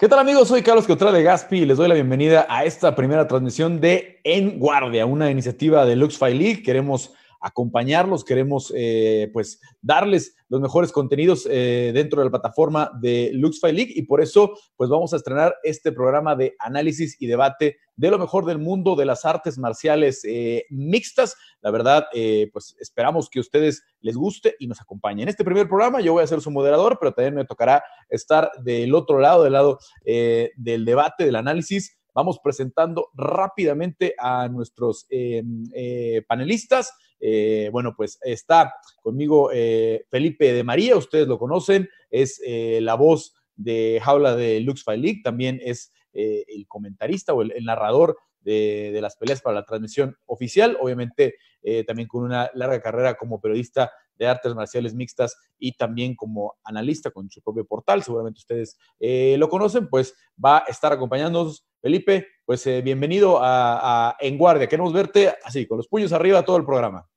¿Qué tal amigos? Soy Carlos Contreras de Gaspi y les doy la bienvenida a esta primera transmisión de En Guardia, una iniciativa de LuxFi League. Queremos acompañarlos, queremos eh, pues darles los mejores contenidos eh, dentro de la plataforma de LuxFi League y por eso pues vamos a estrenar este programa de análisis y debate de lo mejor del mundo de las artes marciales eh, mixtas. La verdad, pues esperamos que a ustedes les guste y nos acompañen. En este primer programa yo voy a ser su moderador, pero también me tocará estar del otro lado, del lado del debate, del análisis. Vamos presentando rápidamente a nuestros panelistas. Eh, bueno, pues está conmigo eh, Felipe de María, ustedes lo conocen, es eh, la voz de Jaula de Lux League, también es el comentarista o el, narrador de, las peleas para la transmisión oficial, obviamente también con una larga carrera como periodista de artes marciales mixtas y también como analista con su propio portal, seguramente ustedes lo conocen, pues va a estar acompañándonos. Felipe, pues bienvenido a En Guardia, queremos verte así, con los puños arriba todo el programa.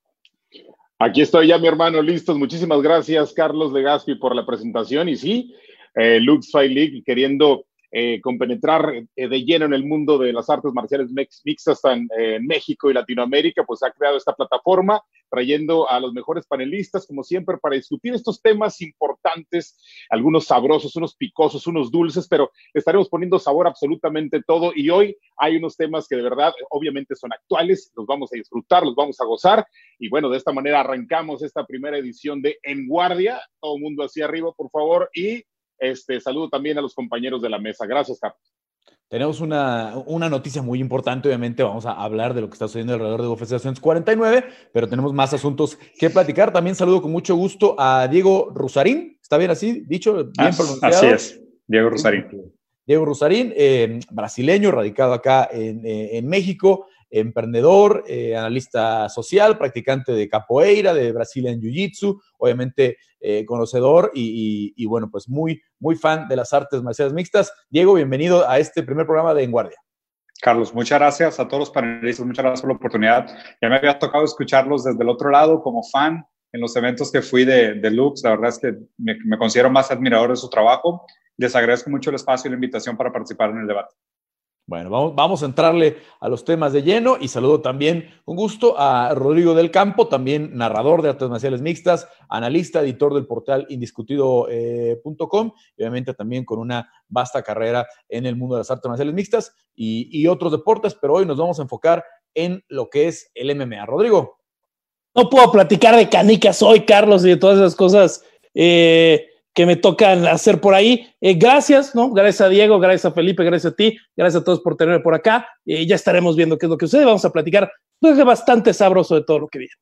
Aquí estoy ya, mi hermano, listos. Muchísimas gracias, Carlos Legaspi, por la presentación. Y sí, eh, Lux Fight League queriendo eh, compenetrar eh, de lleno en el mundo de las artes marciales mixtas en, en, México y Latinoamérica, pues ha creado esta plataforma trayendo a los mejores panelistas, como siempre, para discutir estos temas importantes, algunos sabrosos, unos picosos, unos dulces, pero estaremos poniendo sabor absolutamente todo. Y hoy hay unos temas que de verdad, obviamente, son actuales, los vamos a disfrutar, los vamos a gozar. Y bueno, de esta manera arrancamos esta primera edición de En Guardia. Todo mundo hacia arriba, por favor. Y este, saludo también a los compañeros de la mesa. Gracias, Carlos. Tenemos una, noticia muy importante, obviamente vamos a hablar de lo que está sucediendo alrededor de UFC 249, pero tenemos más asuntos que platicar. También saludo con mucho gusto a Diego Rusarín, ¿está bien así dicho? Bien pronunciado. Así es, Diego Rusarín. Diego Rusarín, eh, brasileño, radicado acá en, eh, en México, emprendedor, eh, analista social, practicante de capoeira, de Brazilian Jiu-Jitsu, obviamente eh, conocedor y, bueno, pues muy, muy fan de las artes marciales mixtas. Diego, bienvenido a este primer programa de En Guardia. Carlos, muchas gracias a todos los panelistas, muchas gracias por la oportunidad. Ya me había tocado escucharlos desde el otro lado como fan en los eventos que fui de, de Lux. La verdad es que me, me considero más admirador de su trabajo. Les agradezco mucho el espacio y la invitación para participar en el debate. Bueno, vamos, a entrarle a los temas de lleno y saludo también con gusto a Rodrigo del Campo, también narrador de artes marciales mixtas, analista, editor del portal indiscutido.com y obviamente también con una vasta carrera en el mundo de las artes marciales mixtas y, otros deportes, pero hoy nos vamos a enfocar en lo que es el MMA. Rodrigo. No puedo platicar de canicas hoy, Carlos, y de todas esas cosas. Eh, que me tocan hacer por ahí. Eh, gracias, ¿no? Gracias a Diego, gracias a Felipe, gracias a ti, gracias a todos por tenerme por acá. Eh, ya estaremos viendo qué es lo que sucede. Vamos a platicar pues, bastante sabroso de todo lo que viene.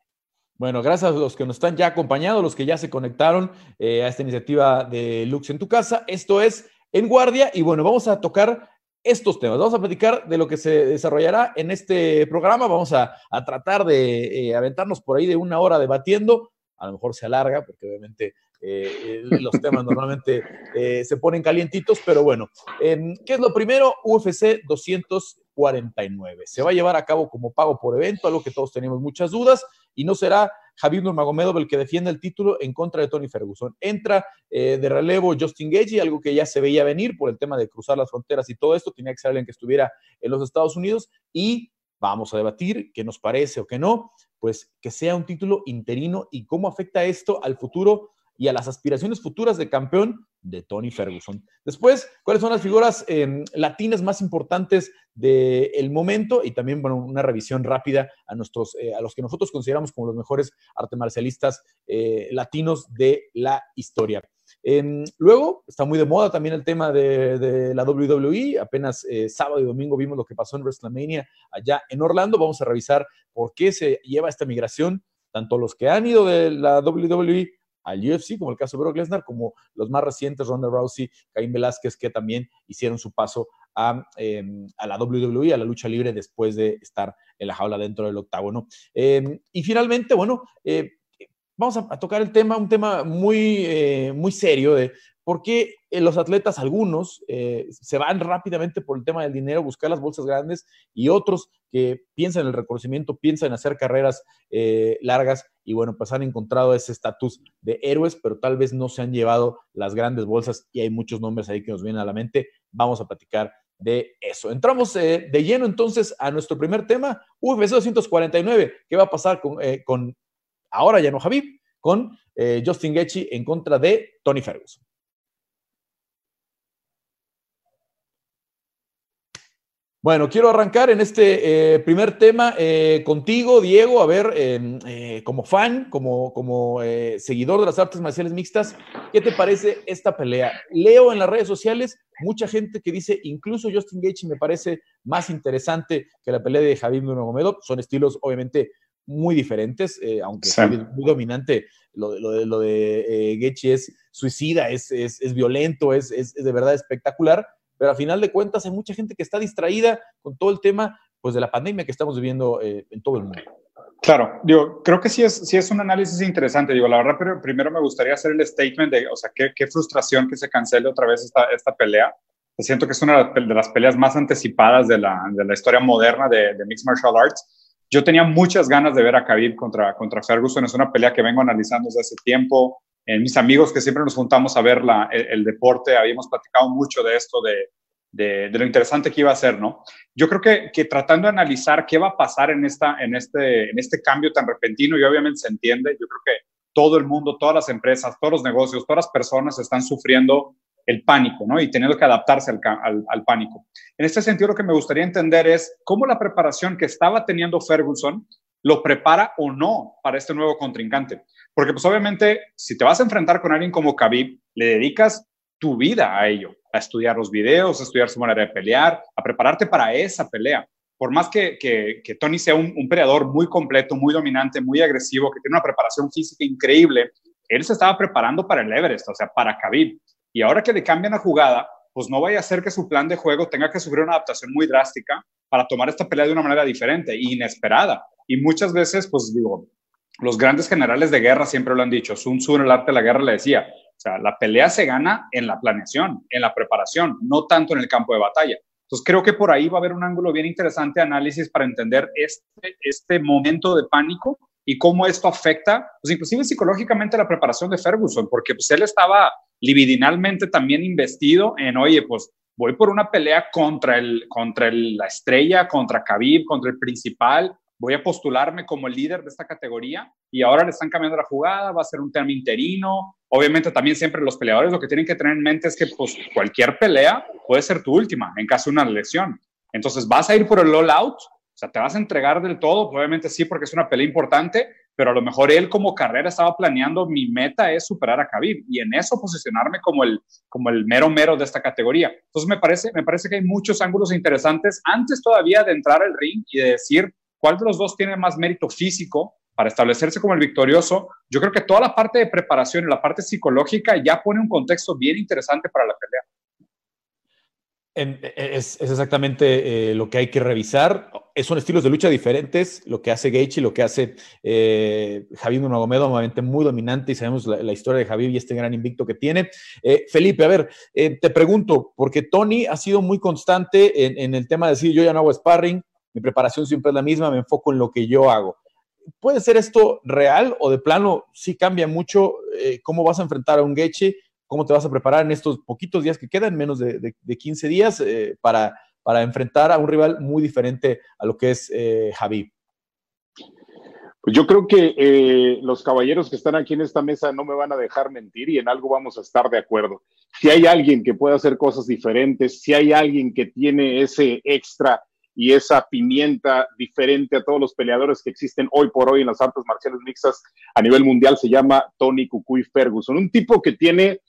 Bueno, gracias a los que nos están ya acompañando, los que ya se conectaron eh, a esta iniciativa de Lux en tu casa. Esto es En Guardia y bueno, vamos a tocar estos temas. Vamos a platicar de lo que se desarrollará en este programa. Vamos a, a tratar de aventarnos por ahí de una hora debatiendo. A lo mejor se alarga, porque obviamente eh, eh, los temas normalmente eh, se ponen calientitos, pero bueno, em, ¿qué es lo primero? UFC 249. Se va a llevar a cabo como pago por evento, algo que todos tenemos muchas dudas, y no será Javier Nurmagomedov el que defienda el título en contra de Tony Ferguson. Entra de relevo Justin Gagey, algo que ya se veía venir por el tema de cruzar las fronteras y todo esto, tenía que ser alguien que estuviera en los Estados Unidos y vamos a debatir qué nos parece o qué no, pues que sea un título interino y cómo afecta esto al futuro y a las aspiraciones futuras de campeón de Tony Ferguson. Después, ¿cuáles son las figuras em, latinas más importantes del momento? Y también, bueno, una revisión rápida a, nuestros, eh, a los que nosotros consideramos como los mejores arte marcialistas eh, latinos de la historia. Em, luego, está muy de moda también el tema de, la WWE. Apenas eh, sábado y domingo vimos lo que pasó en WrestleMania allá en Orlando. Vamos a revisar por qué se lleva esta migración, tanto los que han ido de la WWE al UFC, como el caso de Brock Lesnar, como los más recientes, Ronda Rousey, Caín Velázquez, que también hicieron su paso a, em, a, la WWE, a la lucha libre, después de estar en la jaula dentro del octágono. Em, y finalmente, bueno, eh, vamos a, tocar el tema, un tema muy, eh, muy serio de por qué eh, los atletas, algunos, se van rápidamente por el tema del dinero, buscar las bolsas grandes, y otros que piensan en el reconocimiento, piensan en hacer carreras largas y bueno, pues han encontrado ese estatus de héroes, pero tal vez no se han llevado las grandes bolsas y hay muchos nombres ahí que nos vienen a la mente. Vamos a platicar de eso. Entramos eh, de lleno entonces a nuestro primer tema, UFC 249. ¿Qué va a pasar con, eh, con ahora ya no Javi, con eh, Justin Gaethje en contra de Tony Ferguson? Bueno, quiero arrancar en este primer tema contigo, Diego, a ver, em, como fan, como, como seguidor de las artes marciales mixtas, ¿qué te parece esta pelea? Leo en las redes sociales mucha gente que dice, incluso Justin Gaethje me parece más interesante que la pelea de Javier Nurmagomedov. Son estilos, obviamente, muy diferentes, eh, aunque es muy dominante. Lo, de, lo de eh, es suicida, es, es, violento, es, es, de verdad espectacular, pero a final de cuentas hay mucha gente que está distraída con todo el tema pues, de la pandemia que estamos viviendo eh, en todo el mundo. Claro, digo, creo que sí es, sí es un análisis interesante. Digo, la verdad, pero primero me gustaría hacer el statement de, o sea, qué, qué frustración que se cancele otra vez esta, esta pelea. Siento que es una de las peleas más anticipadas de la, de la historia moderna de, de, Mixed Martial Arts. Yo tenía muchas ganas de ver a Khabib contra, contra Ferguson. Es una pelea que vengo analizando desde hace tiempo. En mis amigos que siempre nos juntamos a ver el, deporte, habíamos platicado mucho de esto, de, lo interesante que iba a ser, ¿no? Yo creo que, que, tratando de analizar qué va a pasar en, esta, en, este, en este cambio tan repentino, y obviamente se entiende, yo creo que todo el mundo, todas las empresas, todos los negocios, todas las personas están sufriendo el pánico, ¿no? Y teniendo que adaptarse al, al, al, pánico. En este sentido, lo que me gustaría entender es cómo la preparación que estaba teniendo Ferguson lo prepara o no para este nuevo contrincante. Porque, pues, obviamente, si te vas a enfrentar con alguien como Khabib, le dedicas tu vida a ello a estudiar los videos, a estudiar su manera de pelear, a prepararte para esa pelea. Por más que, que, Tony sea un, un, peleador muy completo, muy dominante, muy agresivo, que tiene una preparación física increíble, él se estaba preparando para el Everest, o sea, para Khabib. Y ahora que le cambian la jugada, pues no vaya a ser que su plan de juego tenga que sufrir una adaptación muy drástica para tomar esta pelea de una manera diferente inesperada. Y muchas veces, pues digo, los grandes generales de guerra siempre lo han dicho. Sun Tzu en el arte de la guerra le decía, o sea, la pelea se gana en la planeación, en la preparación, no tanto en el campo de batalla. Entonces creo que por ahí va a haber un ángulo bien interesante de análisis para entender este, este momento de pánico y cómo esto afecta, pues inclusive psicológicamente la preparación de Ferguson, porque pues él estaba libidinalmente también investido en, oye, pues voy por una pelea contra, el, contra la estrella, contra Khabib, contra el principal, voy a postularme como el líder de esta categoría y ahora le están cambiando la jugada, va a ser un tema interino. Obviamente también siempre los peleadores lo que tienen que tener en mente es que pues, cualquier pelea puede ser tu última en caso de una lesión. Entonces vas a ir por el all out, o sea, te vas a entregar del todo, obviamente sí porque es una pelea importante, pero a lo mejor él como carrera estaba planeando mi meta es superar a Khabib y en eso posicionarme como el como el mero mero de esta categoría. Entonces me parece me parece que hay muchos ángulos interesantes antes todavía de entrar al ring y de decir cuál de los dos tiene más mérito físico para establecerse como el victorioso, yo creo que toda la parte de preparación y la parte psicológica ya pone un contexto bien interesante para la pelea. E, es, exactamente eh, lo que hay que revisar. Son estilos de lucha diferentes, lo que hace Gaethje lo que hace eh, Javier Nurmagomedov, obviamente muy dominante y sabemos la, historia de Javier y este gran invicto que tiene. Eh, Felipe, a ver, eh, te pregunto, porque Tony ha sido muy constante en, el tema de decir yo ya no hago sparring, mi preparación siempre es la misma, me enfoco en lo que yo hago. ¿Puede ser esto real o de plano sí cambia mucho eh, cómo vas a enfrentar a un Geche, cómo te vas a preparar en estos poquitos días que quedan, menos de, 15 días, eh, para, para enfrentar a un rival muy diferente a lo que es eh, Javi? Pues yo creo que los caballeros que están aquí en esta mesa no me van a dejar mentir y en algo vamos a estar de acuerdo. Si hay alguien que puede hacer cosas diferentes, si hay alguien que tiene ese extra y esa pimienta diferente a todos los peleadores que existen hoy por hoy en las artes marciales mixtas a nivel mundial se llama Tony Cucuy Ferguson, un tipo que tiene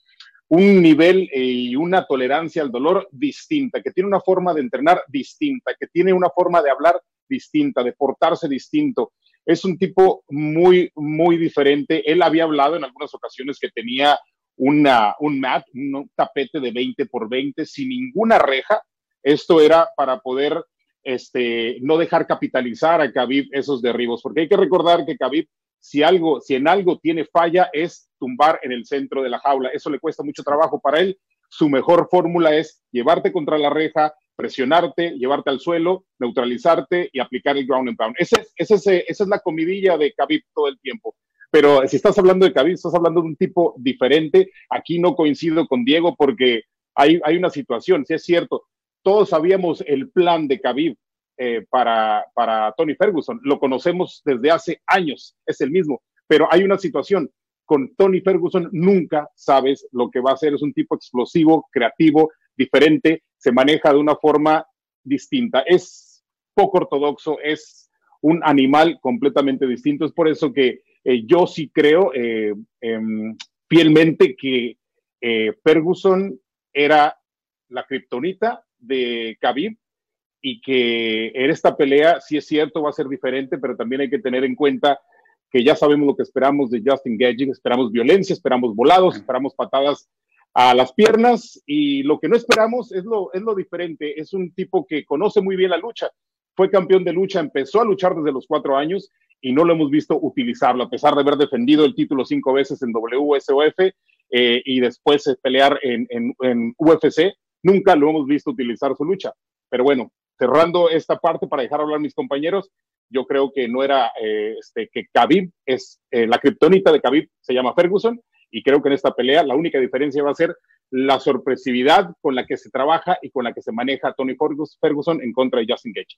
un nivel eh, y una tolerancia al dolor distinta, que tiene una forma de entrenar distinta, que tiene una forma de hablar distinta, de portarse distinto. Es un tipo muy, muy diferente. Él había hablado en algunas ocasiones que tenía una, un mat, un tapete de 20 por 20 sin ninguna reja. Esto era para poder este, no dejar capitalizar a Khabib esos derribos, porque hay que recordar que Khabib, si algo, si en algo tiene falla, es tumbar en el centro de la jaula. Eso le cuesta mucho trabajo para él. Su mejor fórmula es llevarte contra la reja, presionarte, llevarte al suelo, neutralizarte y aplicar el ground and pound. Ese, esa es la comidilla de Khabib todo el tiempo. pero si estás hablando de Khabib, estás hablando de un tipo diferente. Aquí no coincido con Diego porque hay una situación, si es cierto, todos sabíamos el plan de Khabib eh, para, para Tony Ferguson, lo conocemos desde hace años, es el mismo, pero hay una situación, con Tony Ferguson nunca sabes lo que va a hacer, es un tipo explosivo, creativo, diferente, se maneja de una forma distinta, es poco ortodoxo, es un animal completamente distinto, es por eso que eh, yo sí creo eh, em, fielmente que Ferguson era la kriptonita de Khabib y que en esta pelea, sí es cierto, va a ser diferente, pero también hay que tener en cuenta que ya sabemos lo que esperamos de Justin Gaging, esperamos violencia, esperamos volados, esperamos patadas a las piernas y lo que no esperamos es lo, es lo diferente, es un tipo que conoce muy bien la lucha, fue campeón de lucha, empezó a luchar desde los cuatro años y no lo hemos visto utilizarlo, a pesar de haber defendido el título cinco veces en WSOF eh, y después pelear en, en, en UFC, nunca lo hemos visto utilizar su lucha. Pero bueno, cerrando esta parte para dejar hablar a mis compañeros, yo creo que no era eh, este, que Khabib es eh, la kriptonita de Khabib se llama Ferguson y creo que en esta pelea la única diferencia va a ser la sorpresividad con la que se trabaja y con la que se maneja Tony Ferguson en contra de Justin Gage.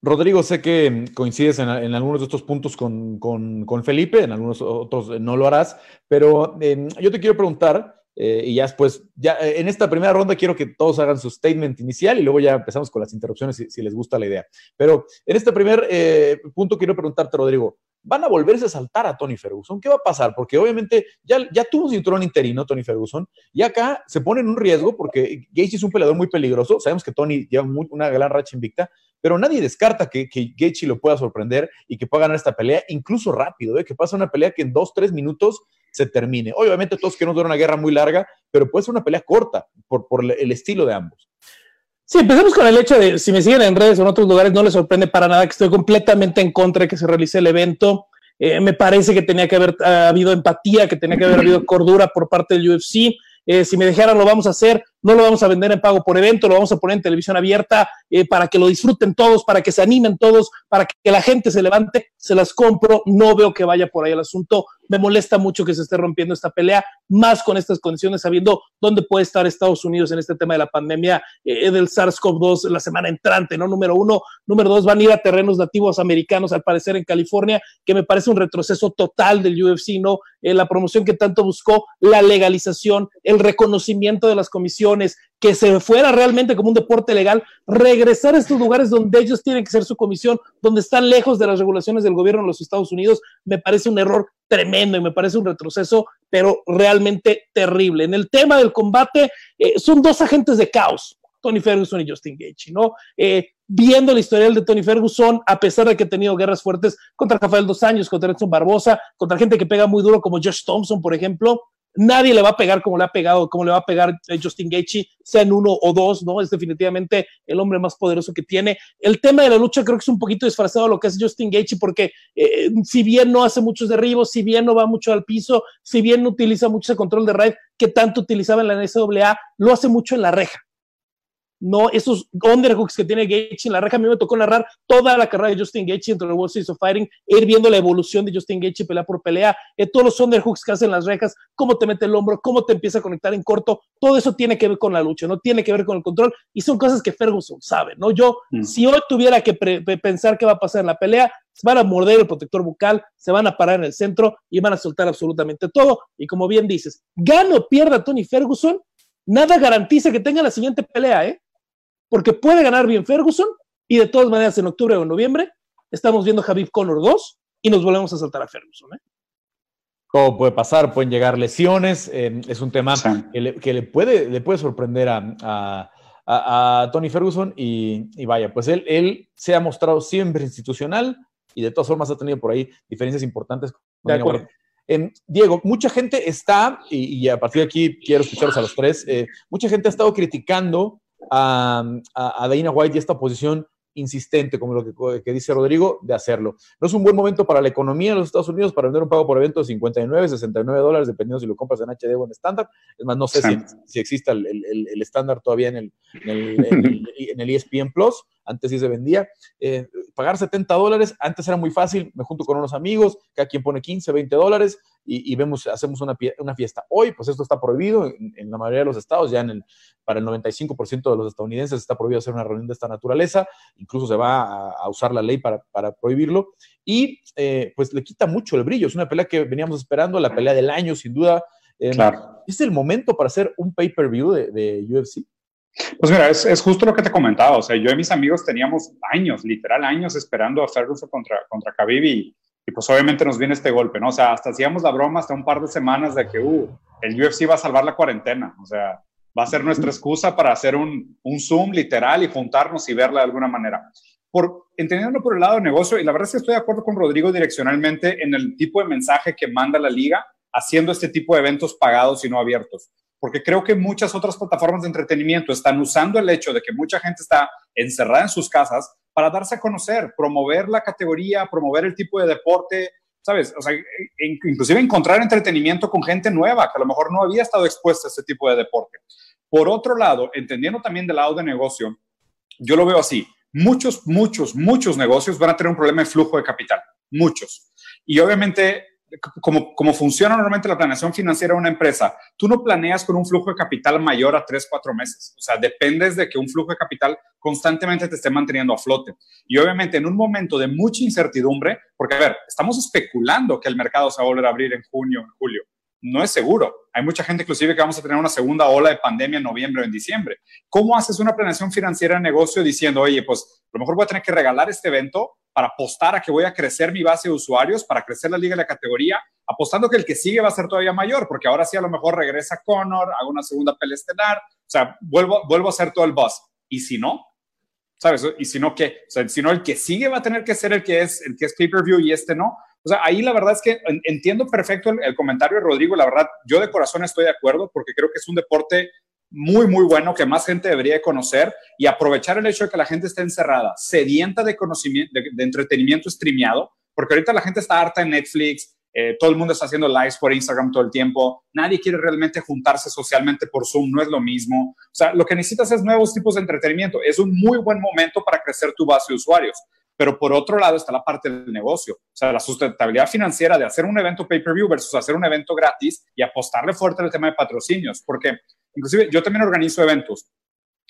Rodrigo, sé que coincides en, algunos de estos puntos con, Felipe, en algunos otros no lo harás, pero eh, yo te quiero preguntar, eh, y ya después, ya eh, en esta primera ronda quiero que todos hagan su statement inicial y luego ya empezamos con las interrupciones si, les gusta la idea. Pero en este primer eh, punto quiero preguntarte, Rodrigo, ¿van a volverse a saltar a Tony Ferguson? ¿Qué va a pasar? Porque obviamente ya, ya tuvo un cinturón interino Tony Ferguson y acá se pone en un riesgo porque Gaethje es un peleador muy peligroso. Sabemos que Tony lleva una gran racha invicta, pero nadie descarta que, que Gaethje lo pueda sorprender y que pueda ganar esta pelea, incluso rápido, que pasa una pelea que en dos, tres minutos se termine. Obviamente todos queremos ver una guerra muy larga, pero puede ser una pelea corta por, por el estilo de ambos. Sí, empecemos con el hecho de, si me siguen en redes o en otros lugares, no les sorprende para nada que estoy completamente en contra de que se realice el evento. Eh, me parece que tenía que haber habido empatía, que tenía que haber habido cordura por parte del UFC. Eh, si me dejaran, lo vamos a hacer no lo vamos a vender en pago por evento, lo vamos a poner en televisión abierta eh, para que lo disfruten todos, para que se animen todos, para que la gente se levante, se las compro, no veo que vaya por ahí el asunto, me molesta mucho que se esté rompiendo esta pelea, más con estas condiciones, sabiendo dónde puede estar Estados Unidos en este tema de la pandemia eh, del SARS-CoV-2 la semana entrante, ¿no? Número uno, número dos, van a ir a terrenos nativos americanos, al parecer en California, que me parece un retroceso total del UFC, ¿no? Eh, la promoción que tanto buscó, la legalización, el reconocimiento de las comisiones, que se fuera realmente como un deporte legal, regresar a estos lugares donde ellos tienen que ser su comisión, donde están lejos de las regulaciones del gobierno de los Estados Unidos, me parece un error tremendo y me parece un retroceso, pero realmente terrible. En el tema del combate, eh, son dos agentes de caos, Tony Ferguson y Justin Gaethje, ¿no? Eh, viendo la historial de Tony Ferguson, a pesar de que ha tenido guerras fuertes contra Rafael Dos Años, contra Edson Barbosa, contra gente que pega muy duro como Josh Thompson, por ejemplo, Nadie le va a pegar como le ha pegado, como le va a pegar eh, Justin Gaethje, sea en uno o dos, ¿no? Es definitivamente el hombre más poderoso que tiene. El tema de la lucha creo que es un poquito disfrazado lo que hace Justin Gaethje porque eh, si bien no hace muchos derribos, si bien no va mucho al piso, si bien no utiliza mucho ese control de raid que tanto utilizaba en la NCAA, lo hace mucho en la reja no esos underhooks que tiene Gaethje en la reja. A mí me tocó narrar toda la carrera de Justin Gaethje entre los World Series of Fighting, ir viendo la evolución de Justin Gaethje pelea por pelea, eh, todos los underhooks que hacen las rejas, cómo te mete el hombro, cómo te empieza a conectar en corto, todo eso tiene que ver con la lucha, no tiene que ver con el control y son cosas que Ferguson sabe, ¿no? Yo, mm. si hoy tuviera que pensar qué va a pasar en la pelea, se van a morder el protector bucal, se van a parar en el centro y van a soltar absolutamente todo. Y como bien dices, gano o pierda Tony Ferguson, nada garantiza que tenga la siguiente pelea, ¿eh? Porque puede ganar bien Ferguson y de todas maneras en octubre o noviembre estamos viendo Javier Connor 2 y nos volvemos a saltar a Ferguson. ¿eh? Todo puede pasar, pueden llegar lesiones, eh, es un tema que, le, puede, le puede sorprender a, Tony Ferguson y, vaya, pues él, él se ha mostrado siempre institucional y de todas formas ha tenido por ahí diferencias importantes. De acuerdo. Eh, Diego, mucha gente está, y, a partir de aquí quiero escucharlos a los tres, mucha gente ha estado criticando a, a, Dana White y esta posición insistente, como lo que, que, dice Rodrigo, de hacerlo. No es un buen momento para la economía en los Estados Unidos para vender un pago por evento de 59, 69 dólares, dependiendo si lo compras en HD o en estándar. Es más, no sé si, si, existe el estándar todavía en el, en el, en el, ESPN Plus, antes sí se vendía. Eh, pagar 70 dólares, antes era muy fácil, me junto con unos amigos, cada quien pone 15, 20 dólares y, vemos, hacemos una, una, fiesta. Hoy, pues esto está prohibido en, la mayoría de los estados, ya en el, para el 95% de los estadounidenses está prohibido hacer una reunión de esta naturaleza, incluso se va a, usar la ley para, para prohibirlo, y eh, pues le quita mucho el brillo, es una pelea que veníamos esperando, la pelea del año, sin duda. Eh, claro. ¿Es el momento para hacer un pay-per-view de, de UFC? Pues mira, es, es, justo lo que te comentaba. O sea, yo y mis amigos teníamos años, literal años, esperando a Ferguson contra, contra Khabib y, y, pues obviamente nos viene este golpe, ¿no? O sea, hasta hacíamos la broma hasta un par de semanas de que, uh, el UFC va a salvar la cuarentena. O sea, va a ser nuestra excusa para hacer un, un Zoom literal y juntarnos y verla de alguna manera. Por, entendiéndolo por el lado de negocio, y la verdad es que estoy de acuerdo con Rodrigo direccionalmente en el tipo de mensaje que manda la liga haciendo este tipo de eventos pagados y no abiertos porque creo que muchas otras plataformas de entretenimiento están usando el hecho de que mucha gente está encerrada en sus casas para darse a conocer, promover la categoría, promover el tipo de deporte, ¿sabes? O sea, inclusive encontrar entretenimiento con gente nueva que a lo mejor no había estado expuesta a este tipo de deporte. Por otro lado, entendiendo también del lado de negocio, yo lo veo así. Muchos, muchos, muchos negocios van a tener un problema de flujo de capital. Muchos. Y obviamente como, como funciona normalmente la planeación financiera de una empresa, tú no planeas con un flujo de capital mayor a tres, cuatro meses. O sea, dependes de que un flujo de capital constantemente te esté manteniendo a flote. Y obviamente en un momento de mucha incertidumbre, porque a ver, estamos especulando que el mercado se va a volver a abrir en junio, en julio. No es seguro. Hay mucha gente inclusive que vamos a tener una segunda ola de pandemia en noviembre o en diciembre. ¿Cómo haces una planeación financiera de negocio diciendo, oye, pues a lo mejor voy a tener que regalar este evento para apostar a que voy a crecer mi base de usuarios, para crecer la liga y la categoría, apostando que el que sigue va a ser todavía mayor, porque ahora sí a lo mejor regresa Conor, hago una segunda pelea estelar, o sea, vuelvo, vuelvo a hacer todo el boss. Y si no, ¿sabes? Y si no, ¿qué? O sea, si no, el que sigue va a tener que ser el que es, el que es pay-per-view y este no. O sea, ahí la verdad es que entiendo perfecto el, comentario de Rodrigo, la verdad, yo de corazón estoy de acuerdo porque creo que es un deporte muy, muy bueno que más gente debería conocer y aprovechar el hecho de que la gente esté encerrada, sedienta de conocimiento, de, entretenimiento streameado, porque ahorita la gente está harta en Netflix, eh, todo el mundo está haciendo lives por Instagram todo el tiempo, nadie quiere realmente juntarse socialmente por Zoom, no es lo mismo. O sea, lo que necesitas es nuevos tipos de entretenimiento. Es un muy buen momento para crecer tu base de usuarios. Pero por otro lado está la parte del negocio, o sea, la sustentabilidad financiera de hacer un evento pay-per-view versus hacer un evento gratis y apostarle fuerte al tema de patrocinios, porque Inclusive yo también organizo eventos.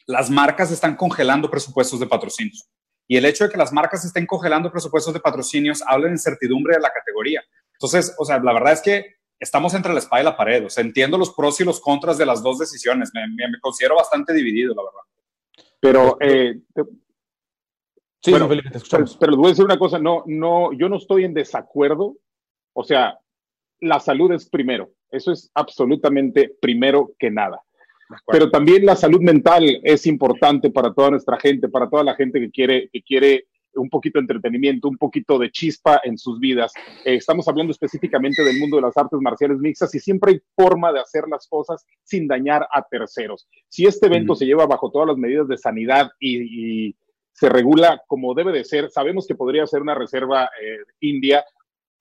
Las marcas están congelando presupuestos de patrocinios. Y el hecho de que las marcas estén congelando presupuestos de patrocinios habla de incertidumbre de la categoría. Entonces, o sea, la verdad es que estamos entre la espada y la pared. O sea, entiendo los pros y los contras de las dos decisiones. Me, considero bastante dividido, la verdad. Pero, eh, sí, Felipe, te escuchamos. Pero, pero, les voy a decir una cosa. No, no, yo no estoy en desacuerdo. O sea, la salud es primero. Eso es absolutamente primero que nada. Pero también la salud mental es importante para toda nuestra gente, para toda la gente que quiere, que quiere un poquito de entretenimiento, un poquito de chispa en sus vidas. Eh, estamos hablando específicamente del mundo de las artes marciales mixtas y siempre hay forma de hacer las cosas sin dañar a terceros. Si este evento se lleva bajo todas las medidas de sanidad y, se regula como debe de ser, sabemos que podría ser una reserva eh, india,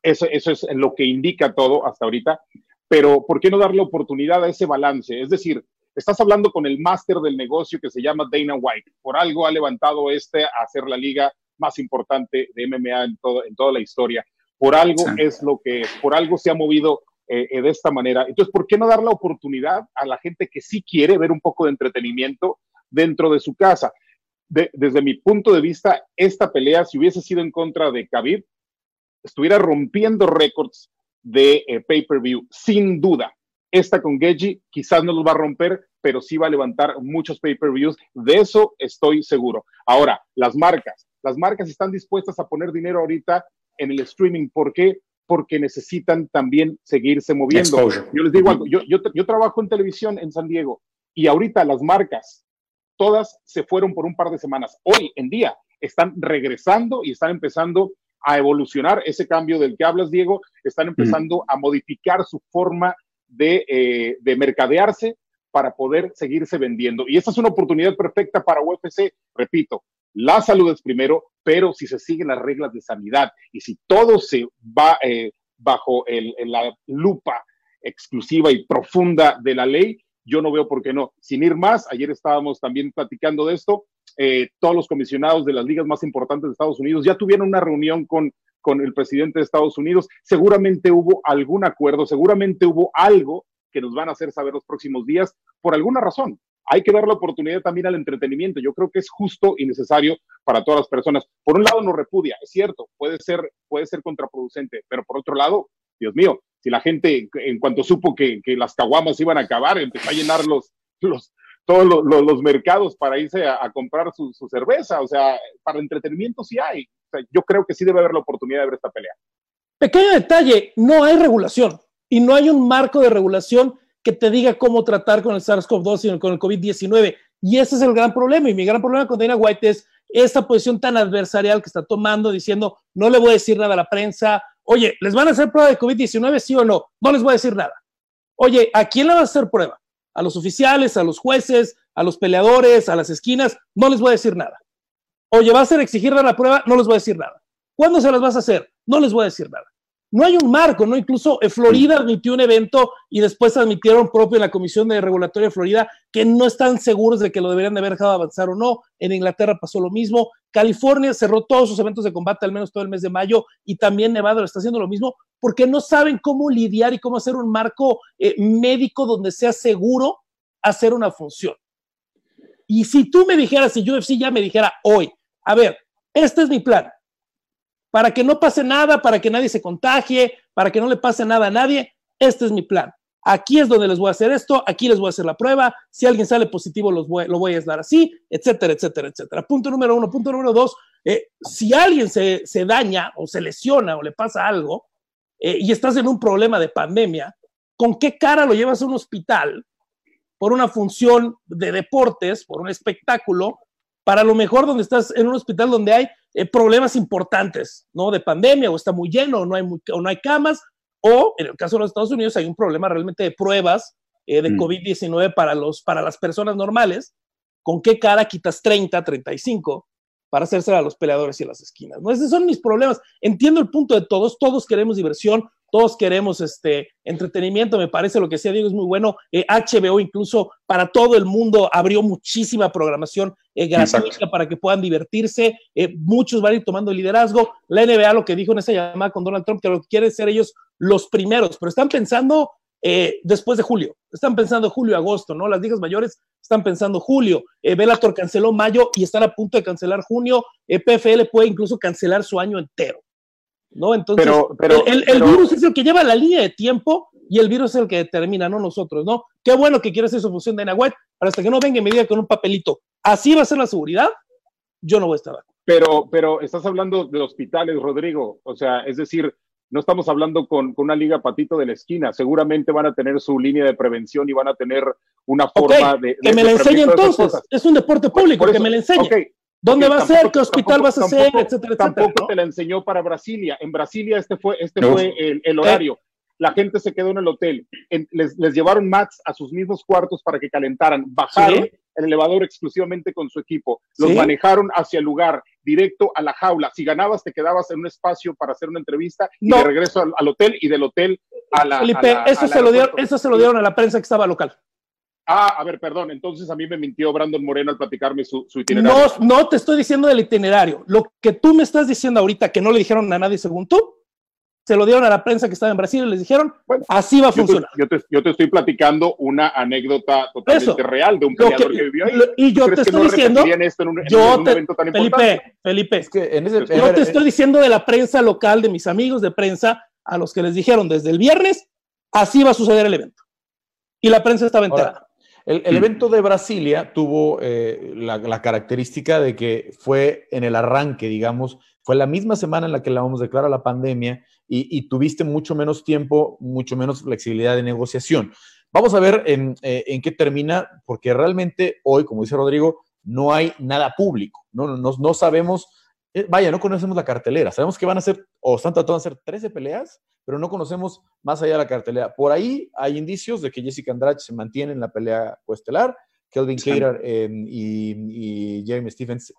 eso, eso es lo que indica todo hasta ahorita, pero ¿por qué no darle oportunidad a ese balance? Es decir, Estás hablando con el máster del negocio que se llama Dana White. Por algo ha levantado este a ser la liga más importante de MMA en, todo, en toda la historia. Por algo es lo que por algo se ha movido eh, eh, de esta manera. Entonces, ¿por qué no dar la oportunidad a la gente que sí quiere ver un poco de entretenimiento dentro de su casa? Desde mi punto de vista, esta pelea, si hubiese sido en contra de Khabib, estuviera rompiendo récords de eh, pay-per-view, sin duda. Esta con Geji quizás no los va a romper, pero sí va a levantar muchos pay-per-views. De eso estoy seguro. Ahora, las marcas. Las marcas están dispuestas a poner dinero ahorita en el streaming. ¿Por qué? Porque necesitan también seguirse moviendo. Yo les digo algo, yo, yo, yo trabajo en televisión en San Diego y ahorita las marcas, todas se fueron por un par de semanas. Hoy en día están regresando y están empezando a evolucionar ese cambio del que hablas, Diego, están empezando a modificar su forma eh, de, mercadearse para poder seguirse vendiendo. Y esa es una oportunidad perfecta para UFC. Repito, la salud es primero, pero si se siguen las reglas de sanidad y si todo se va eh, bajo la lupa exclusiva y profunda de la ley, yo no veo por qué no. Sin ir más, ayer estábamos también platicando de esto, eh, todos los comisionados de las ligas más importantes de Estados Unidos ya tuvieron una reunión con, con el presidente de Estados Unidos. Seguramente hubo algún acuerdo, seguramente hubo algo que nos van a hacer saber los próximos días por alguna razón. Hay que dar la oportunidad también al entretenimiento. Yo creo que es justo y necesario para todas las personas. Por un lado, nos repudia, es cierto, puede ser, puede ser contraproducente, pero por otro lado, Dios mío, si la gente, en cuanto supo que, las caguamas iban a acabar, empezó a llenar los, los, todos los, mercados para irse a, comprar su, cerveza. O sea, para entretenimiento sí hay. yo creo que sí debe haber la oportunidad de ver esta pelea. Pequeño detalle, no hay regulación y no hay un marco de regulación que te diga cómo tratar con el SARS-CoV-2 y con el COVID-19. Y ese es el gran problema. Y mi gran problema con Dana White es esta posición tan adversarial que está tomando, diciendo, no le voy a decir nada a la prensa, Oye, ¿les van a hacer prueba de COVID-19, sí o no? No les voy a decir nada. Oye, ¿a quién le va a hacer prueba? A los oficiales, a los jueces, a los peleadores, a las esquinas, no les voy a decir nada. Oye, ¿va a exigirle la prueba? No les voy a decir nada. ¿Cuándo se las vas a hacer? No les voy a decir nada no hay un marco, ¿no? Incluso eh, Florida admitió un evento y después admitieron propio en la Comisión de Regulatoria de Florida que no están seguros de que lo deberían de haber dejado avanzar o no. En Inglaterra pasó lo mismo. California cerró todos sus eventos de combate, al menos todo el mes de mayo, y también Nevada lo está haciendo lo mismo, porque no saben cómo lidiar y cómo hacer un marco eh, médico donde sea seguro hacer una función. Y si tú me dijeras, si UFC ya me dijera hoy, a ver, este es mi plan, para que no pase nada, para que nadie se contagie, para que no le pase nada a nadie. Este es mi plan. Aquí es donde les voy a hacer esto, aquí les voy a hacer la prueba. Si alguien sale positivo, los voy, lo voy a dar así, etcétera, etcétera, etcétera. Punto número uno. Punto número dos, eh, si alguien se, daña o se lesiona o le pasa algo eh, y estás en un problema de pandemia, ¿con qué cara lo llevas a un hospital por una función de deportes, por un espectáculo, para lo mejor donde estás en un hospital donde hay eh, problemas importantes, ¿no? De pandemia, o está muy lleno, o no, hay o no hay camas, o en el caso de los Estados Unidos hay un problema realmente de pruebas eh, de mm. COVID-19 para, los, para las personas normales. ¿Con qué cara quitas 30, 35 para hacerse a los peleadores y a las esquinas? ¿no? Esos son mis problemas. Entiendo el punto de todos, todos queremos diversión, todos queremos este entretenimiento, me parece lo que sea Diego es muy bueno. HBO eh, incluso para todo el mundo abrió muchísima programación eh, gratuita para que puedan divertirse. Eh, muchos van a ir tomando liderazgo. La NBA lo que dijo en esa llamada con Donald Trump, que lo que quiere ser ellos los primeros, pero están pensando después de julio, están pensando julio, agosto, ¿no? Las ligas mayores están pensando julio. Bellator canceló mayo y están a punto de cancelar junio. PFL puede incluso cancelar su año entero. ¿No? Entonces, pero, el, virus es el que lleva la línea de tiempo y el virus es el que determina, no nosotros, ¿no? Qué bueno que quiere hacer su función de Nahuatl, pero hasta que no venga y me diga con un papelito, así va a ser la seguridad, yo no voy a estar Pero, pero estás hablando de hospitales, Rodrigo, o sea, es decir, no estamos hablando con, una liga patito de la esquina, seguramente van a tener su línea de prevención y van a tener una forma de, Que me la enseñe entonces, es un deporte público, que me la enseñe. ¿Dónde va a ser? ¿Qué hospital vas a hacer? Etcétera, tampoco te la enseñó para Brasilia. En Brasilia este fue, este fue el, horario. La gente se quedó en el hotel. les, llevaron mats a sus mismos cuartos para que calentaran. Bajaron el elevador exclusivamente con su equipo. Los manejaron hacia el lugar, directo a la jaula. Si ganabas, te quedabas en un espacio para hacer una entrevista y de regreso al, hotel y del hotel a la. Felipe, eso, se lo dieron, eso se lo dieron a la prensa que estaba local. Ah, a ver, perdón, entonces a mí me mintió Brandon Moreno al platicarme su, itinerario. No, no te estoy diciendo del itinerario. Lo que tú me estás diciendo ahorita que no le dijeron a nadie según tú, se lo dieron a la prensa que estaba en Brasil y les dijeron, así va a funcionar. yo, te, estoy platicando una anécdota totalmente real de un peleador que, vivió ahí. y yo te estoy diciendo, yo te, Felipe, Felipe, yo te estoy diciendo de la prensa local, de mis amigos de prensa, a los que les dijeron desde el viernes, así va a suceder el evento. Y la prensa estaba enterada. El, evento de Brasilia tuvo eh, la, característica de que fue en el arranque, digamos, fue la misma semana en la que la vamos a declarar la pandemia y, tuviste mucho menos tiempo, mucho menos flexibilidad de negociación. Vamos a ver en, eh, en qué termina, porque realmente hoy, como dice Rodrigo, no hay nada público, no, no, no sabemos eh, vaya, no conocemos la cartelera. Sabemos que van a ser, o están tratando de hacer 13 peleas, pero no conocemos más allá de la cartelera. Por ahí hay indicios de que Jessica Andrade se mantiene en la pelea coestelar, Kelvin Cater em, y, Jeremy Stephens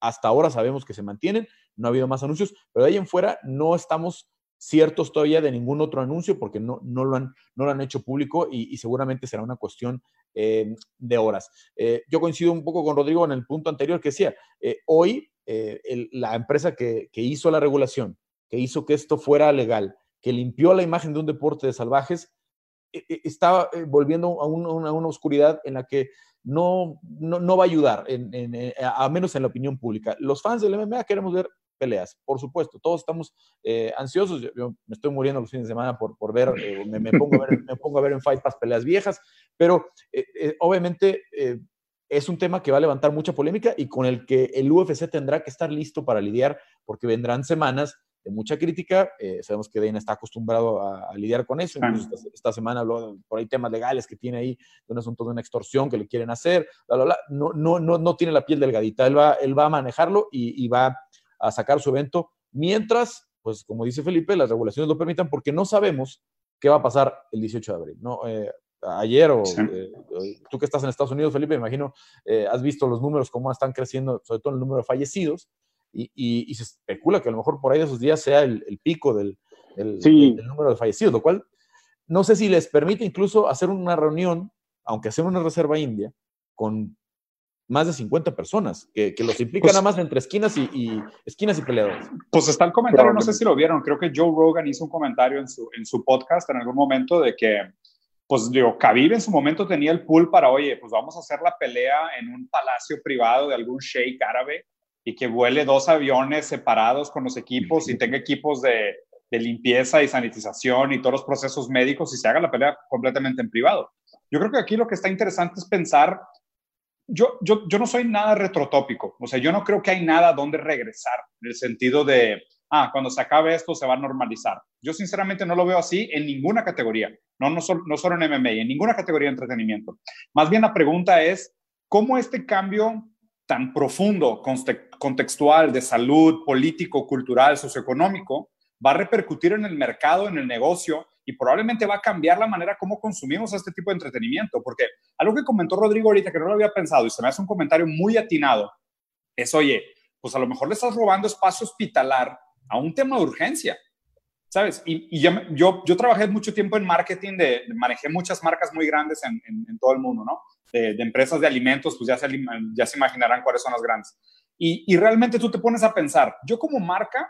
hasta ahora sabemos que se mantienen, no ha habido más anuncios, pero de ahí en fuera no estamos ciertos todavía de ningún otro anuncio porque no, no, lo, han, no lo han hecho público y, seguramente será una cuestión eh, de horas. Eh, yo coincido un poco con Rodrigo en el punto anterior que decía, eh, hoy la empresa que, que, hizo la regulación, que hizo que esto fuera legal, que limpió la imagen de un deporte de salvajes, está volviendo a, una, oscuridad en la que no, no, va a ayudar, a menos en la opinión pública. Los fans del MMA queremos ver peleas, por supuesto, todos estamos eh, ansiosos, yo, me estoy muriendo los fines de semana por, por ver, eh, me, pongo a ver, me pongo a ver en Fight Pass peleas viejas, pero eh, obviamente es un tema que va a levantar mucha polémica y con el que el UFC tendrá que estar listo para lidiar, porque vendrán semanas de mucha crítica. sabemos que Dana está acostumbrado a, lidiar con eso. Incluso esta, semana habló por ahí temas legales que tiene ahí, de un asunto de una extorsión que le quieren hacer. No, no, no, no tiene la piel delgadita. Él va, él va a manejarlo y, y va a sacar su evento, mientras, pues como dice Felipe, las regulaciones lo permitan porque no sabemos qué va a pasar el 18 de abril. ¿no? Eh, ayer o eh, tú que estás en Estados Unidos, Felipe, me imagino, eh, has visto los números, cómo están creciendo, sobre todo el número de fallecidos, y, se especula que a lo mejor por ahí de esos días sea el, pico del, del, número de fallecidos, lo cual no sé si les permite incluso hacer una reunión, aunque sea una reserva india, con más de 50 personas, que, que los implica pues nada más entre esquinas y, esquinas y peleadores. Pues está el comentario, no sé si lo vieron, creo que Joe Rogan hizo un comentario en su, en su podcast en algún momento de que, pues digo, Khabib en su momento tenía el pool para, oye, pues vamos a hacer la pelea en un palacio privado de algún sheik árabe y que vuele dos aviones separados con los equipos y tenga equipos de, de limpieza y sanitización y todos los procesos médicos y se haga la pelea completamente en privado. Yo creo que aquí lo que está interesante es pensar yo, yo, yo no soy nada retrotópico, o sea, yo no creo que hay nada donde regresar, en el sentido de, ah, cuando se acabe esto se va a normalizar. Yo sinceramente no lo veo así en ninguna categoría, no, no, no solo en MMA, en ninguna categoría de entretenimiento. Más bien la pregunta es, ¿cómo este cambio tan profundo, contextual, de salud, político, cultural, socioeconómico, va a repercutir en el mercado, en el negocio y probablemente va a cambiar la manera como consumimos este tipo de entretenimiento. Porque algo que comentó Rodrigo ahorita que no lo había pensado y se me hace un comentario muy atinado es, oye, pues a lo mejor le estás robando espacio hospitalar a un tema de urgencia. ¿Sabes? Y, yo, yo, trabajé mucho tiempo en marketing, de, manejé muchas marcas muy grandes en, en, todo el mundo, ¿no? De, empresas de alimentos, pues ya se, ya se imaginarán cuáles son las grandes. Y, y realmente tú te pones a pensar, yo como marca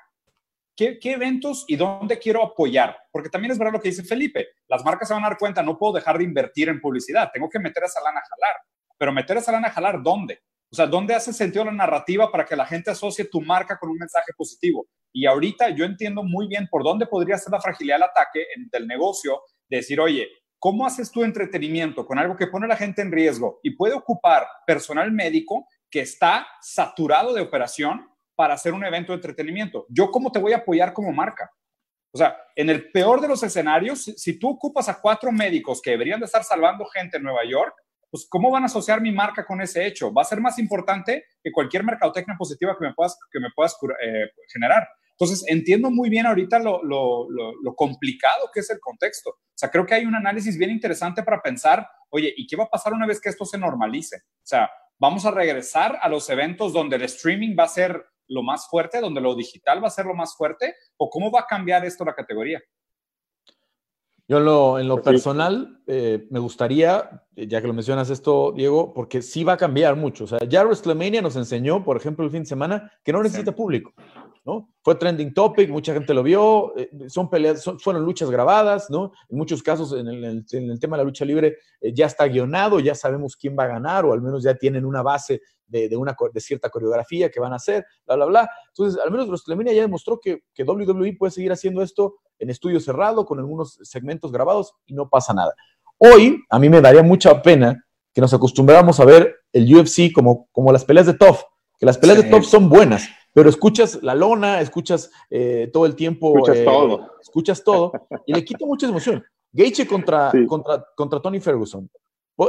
¿Qué, eventos y dónde quiero apoyar? Porque también es verdad lo que dice Felipe, las marcas se van a dar cuenta, no puedo dejar de invertir en publicidad, tengo que meter esa lana a jalar, pero meter esa lana a jalar, ¿dónde? O sea, ¿dónde hace sentido la narrativa para que la gente asocie tu marca con un mensaje positivo? Y ahorita yo entiendo muy bien por dónde podría ser la fragilidad del ataque en, del negocio, de decir, oye, ¿cómo haces tu entretenimiento con algo que pone a la gente en riesgo y puede ocupar personal médico que está saturado de operación para hacer un evento de entretenimiento. ¿Yo cómo te voy a apoyar como marca? O sea, en el peor de los escenarios, si tú ocupas a cuatro médicos que deberían de estar salvando gente en Nueva York, pues ¿cómo van a asociar mi marca con ese hecho? Va a ser más importante que cualquier mercadotecnia positiva que me puedas, que me puedas eh, generar. Entonces, entiendo muy bien ahorita lo, lo, lo, complicado que es el contexto. O sea, creo que hay un análisis bien interesante para pensar, oye, ¿y qué va a pasar una vez que esto se normalice? O sea, ¿vamos a regresar a los eventos donde el streaming va a ser lo más fuerte, donde lo digital va a ser lo más fuerte, o cómo va a cambiar esto la categoría? Yo en lo, en lo personal eh, me gustaría, ya que lo mencionas esto, Diego, porque sí va a cambiar mucho. O sea, ya WrestleMania nos enseñó, por ejemplo, el fin de semana, que no necesita público. ¿No? Fue trending topic, mucha gente lo vio, eh, son peleas, fueron luchas grabadas, ¿no? En muchos casos, en el, tema de la lucha libre, eh, ya está guionado, ya sabemos quién va a ganar, o al menos ya tienen una base de, una, de cierta coreografía que van a hacer, bla, bla, bla. Entonces, al menos WrestleMania ya demostró que, que WWE puede seguir haciendo esto en estudio cerrado, con algunos segmentos grabados, y no pasa nada. Hoy, a mí me daría mucha pena que nos acostumbráramos a ver el UFC como, como las peleas de Tough, que las peleas de Tough son buenas, pero escuchas la lona, escuchas eh, todo el tiempo. Escuchas eh, todo. Escuchas todo y le quita mucha emoción. Geiche contra, contra, contra Tony Ferguson.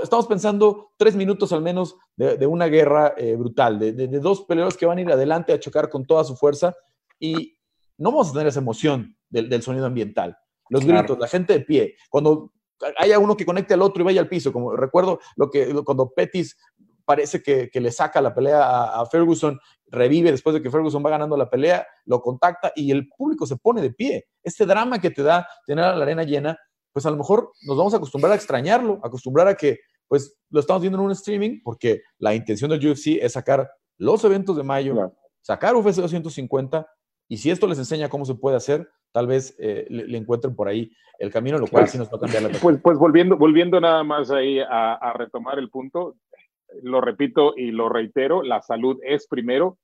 Estamos pensando tres minutos al menos de, una guerra eh, brutal, de, de, dos peleadores que van a ir adelante a chocar con toda su fuerza y no vamos a tener esa emoción del, del sonido ambiental. Los gritos, la gente de pie. Cuando haya uno que conecte al otro y vaya al piso, como recuerdo lo que cuando Petis parece que, le saca la pelea a, Ferguson, revive después de que Ferguson va ganando la pelea, lo contacta y el público se pone de pie. Este drama que te da tener a la arena llena, pues a lo mejor nos vamos a acostumbrar a extrañarlo, acostumbrar a que pues lo estamos viendo en un streaming, porque la intención del UFC es sacar los eventos de mayo, sacar UFC 250, y si esto les enseña cómo se puede hacer, tal vez eh, le, encuentren por ahí el camino, lo cual pues, sí nos va a cambiar la pues, pues volviendo, volviendo nada más ahí a, retomar el punto, lo repito y lo reitero, la salud es primero.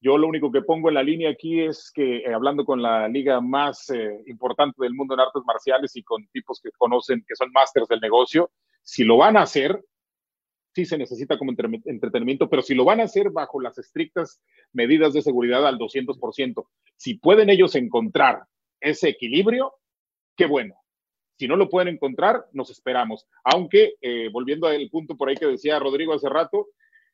Yo lo único que pongo en la línea aquí es que, eh, hablando con la liga más eh, importante del mundo en artes marciales y con tipos que conocen, que son másters del negocio, si lo van a hacer, sí se necesita como entretenimiento, pero si lo van a hacer bajo las estrictas medidas de seguridad al 200%, si pueden ellos encontrar ese equilibrio, qué bueno. Si no lo pueden encontrar, nos esperamos. Aunque, eh, volviendo al punto por ahí que decía Rodrigo hace rato,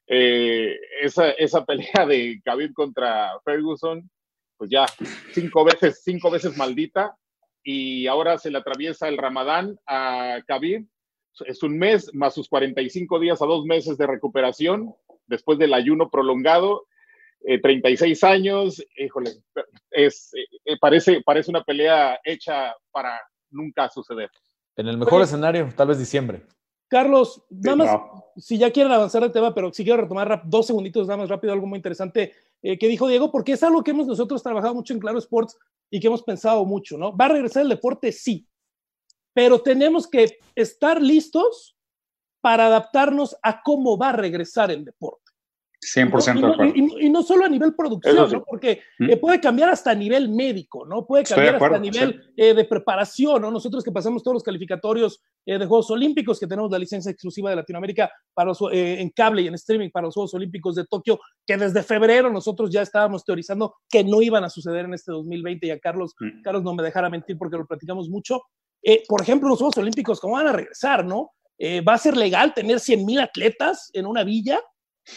eh, esa, esa pelea de Khabib contra Ferguson, pues ya cinco veces, cinco veces maldita, y ahora se le atraviesa el Ramadán a Khabib es un mes más sus 45 días a dos meses de recuperación después del ayuno prolongado, 36 eh, años, híjole, es, eh, parece, parece una pelea hecha para nunca suceder. En el mejor escenario, tal vez diciembre. Carlos, nada más, si ya quieren avanzar el tema, pero si quiero retomar dos segunditos, nada más rápido, algo muy interesante eh, que dijo Diego, porque es algo que hemos nosotros trabajado mucho en Claro Sports y que hemos pensado mucho, ¿no? ¿Va a regresar el deporte? Sí pero tenemos que estar listos para adaptarnos a cómo va a regresar el deporte. 100% de acuerdo. Y, no solo a nivel producción, ¿no? porque mm. eh, puede cambiar hasta a nivel médico, ¿no? Puede cambiar hasta a nivel eh, de preparación, ¿no? Nosotros que pasamos todos los calificatorios eh, de Juegos Olímpicos, que tenemos la licencia exclusiva de Latinoamérica para en cable y en streaming para los Juegos Olímpicos de Tokio, que desde febrero nosotros ya estábamos teorizando que no iban a suceder en este 2020 y a Carlos, mm. Carlos no me dejara mentir porque lo platicamos mucho, eh, por ejemplo, los Juegos Olímpicos, ¿cómo van a regresar, no? Eh, ¿Va a ser legal tener 100 mil atletas en una villa,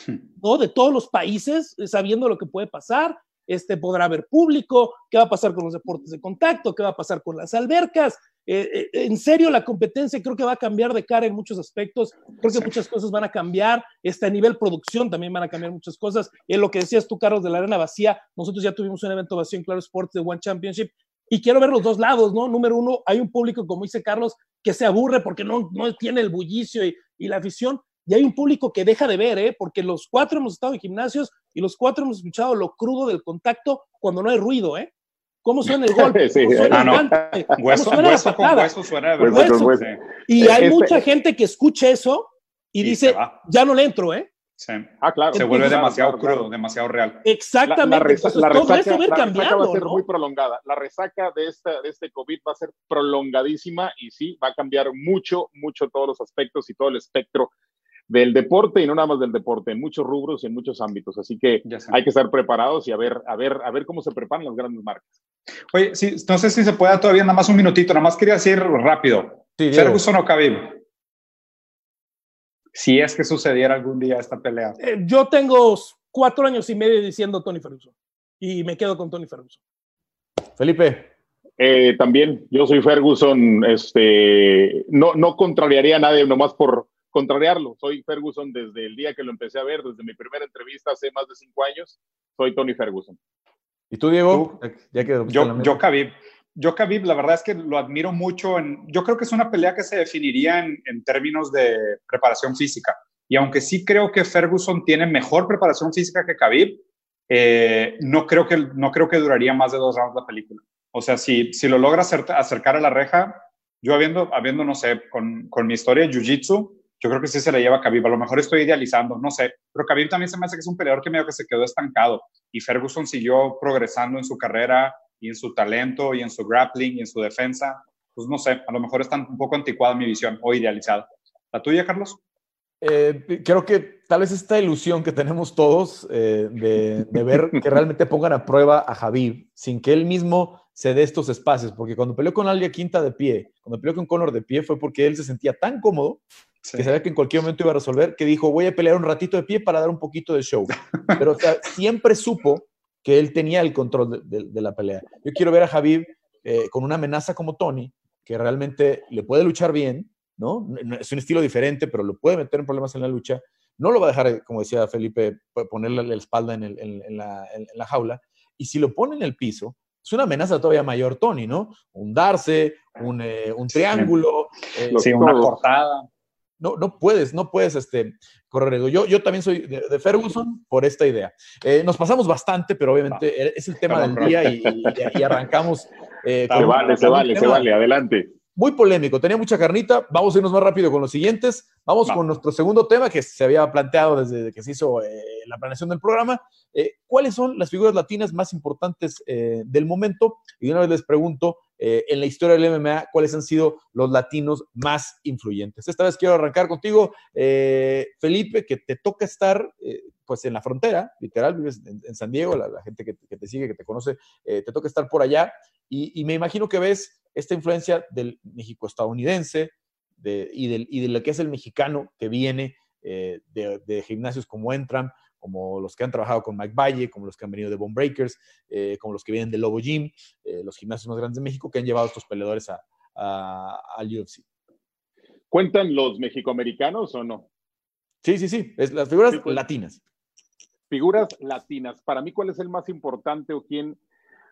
¿no? De todos los países, eh, sabiendo lo que puede pasar. Este, podrá haber público, qué va a pasar con los deportes de contacto, qué va a pasar con las albercas. en serio, la competencia creo que va a cambiar de cara en muchos aspectos. Creo que muchas cosas van a cambiar. Este, a nivel producción también van a cambiar muchas cosas. En lo que decías tú, Carlos, de la arena vacía, nosotros ya tuvimos un evento vacío en Claro Sports de One Championship y quiero ver los dos lados, ¿no? Número uno, hay un público, como dice Carlos, que se aburre porque no, no tiene el bullicio y, la afición, y hay un público que deja de ver, ¿eh? Porque los cuatro hemos estado en gimnasios y los cuatro hemos escuchado lo crudo del contacto cuando no hay ruido, ¿eh? ¿Cómo suena el golpe? ¿Cómo suena el guante? Hueso, suena hueso con hueso suena de verdad. Y hay este mucha gente que escucha eso y dice, ya no le entro, ¿eh? Ah, claro. Se vuelve demasiado crudo, demasiado real. Exactamente. La, resaca, va a ser muy prolongada. La resaca de, esta, de este COVID va a ser prolongadísima y sí, va a cambiar mucho, mucho todos los aspectos y todo el espectro del deporte y no nada más del deporte, en muchos rubros y en muchos ámbitos. Así que hay que estar preparados y a ver, a ver, a ver cómo se preparan las grandes marcas. Oye, sí, no sé si se pueda todavía nada más un minutito, nada más quería decir rápido. Sí, Ferguson o Khabib si es que sucediera algún día esta pelea? Eh, yo tengo cuatro años y medio diciendo Tony Ferguson y me quedo con Tony Ferguson. Felipe. Eh, también, yo soy Ferguson, este, no, no contrariaría a nadie nomás por contrariarlo. Soy Ferguson desde el día que lo empecé a ver, desde mi primera entrevista hace más de cinco años, soy Tony Ferguson. ¿Y tú, Diego? Ya que yo, yo Khabib yo Khabib, la verdad es que lo admiro mucho. En, yo creo que es una pelea que se definiría en, términos de preparación física. Y aunque sí creo que Ferguson tiene mejor preparación física que Khabib, eh, no, creo que, no creo que duraría más de dos rounds la película. O sea, si, si lo logra acercar a la reja, yo habiendo, habiendo no sé, con, con mi historia de Jiu-Jitsu, yo creo que sí se le lleva a Khabib. A lo mejor estoy idealizando, no sé. Pero Khabib también se me hace que es un peleador que medio que se quedó estancado. Y Ferguson siguió progresando en su carrera y en su talento y en su grappling y en su defensa, pues no sé, a lo mejor está un poco anticuada mi visión o idealizada. ¿La tuya, Carlos? Eh, creo que tal vez esta ilusión que tenemos todos eh, de, de, ver que realmente pongan a prueba a Javib sin que él mismo se dé estos espacios, porque cuando peleó con Alia Quinta de pie, cuando peleó con Conor de pie, fue porque él se sentía tan cómodo que sabía que en cualquier momento iba a resolver, que dijo, voy a pelear un ratito de pie para dar un poquito de show. Pero siempre supo que él tenía el control de, la pelea. Yo quiero ver a Javib eh, con una amenaza como Tony, que realmente le puede luchar bien, ¿no? Es un estilo diferente, pero lo puede meter en problemas en la lucha. no lo va a dejar, como decía Felipe, ponerle la espalda en, la, jaula. Y si lo pone en el piso, es una amenaza todavía mayor, Tony, ¿no? Un darse, un, eh, triángulo. Eh, sí, una cortada. No, no puedes, no puedes este, correr. Yo, yo también soy de, Ferguson por esta idea. Eh, nos pasamos bastante, pero obviamente es el tema del día y, arrancamos. se vale, se vale, se vale, adelante muy polémico, tenía mucha carnita. Vamos a irnos más rápido con los siguientes. Vamos con nuestro segundo tema que se había planteado desde que se hizo eh, la planeación del programa. Eh, ¿Cuáles son las figuras latinas más importantes eh, del momento? Y una vez les pregunto, en la historia del MMA, ¿cuáles han sido los latinos más influyentes? Esta vez quiero arrancar contigo, Felipe, que te toca estar pues en la frontera, literal, vives en, San Diego, la, gente que, te sigue, que te conoce, te toca estar por allá. y me imagino que ves esta influencia del México estadounidense y, del, y, de lo que es el mexicano que viene eh, de, gimnasios como Entram, como los que han trabajado con Mike Valle, como los que han venido de Bone Breakers, eh, como los que vienen de Lobo Gym, eh, los gimnasios más grandes de México que han llevado a estos peleadores a, al UFC. ¿Cuentan los mexicoamericanos o no? Sí, sí, sí, es las figuras pues. latinas. Figuras latinas. Para mí, ¿cuál es el más importante o quién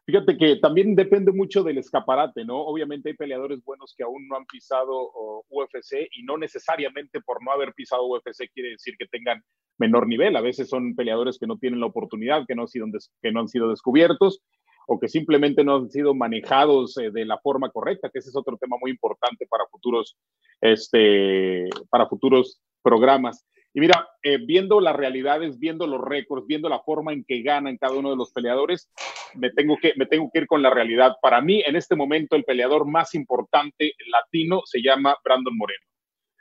Fíjate que también depende mucho del escaparate, ¿no? Obviamente hay peleadores buenos que aún no han pisado UFC y no necesariamente por no haber pisado UFC quiere decir que tengan menor nivel. A veces son peleadores que no tienen la oportunidad, que no han sido, que no han sido descubiertos o que simplemente no han sido manejados eh, de la forma correcta, que ese es otro tema muy importante para futuros, este, para futuros programas. Y mira, eh, viendo las realidades, viendo los récords, viendo la forma en que ganan cada uno de los peleadores, me tengo, que, me tengo que ir con la realidad. Para mí, en este momento, el peleador más importante latino se llama Brandon Moreno.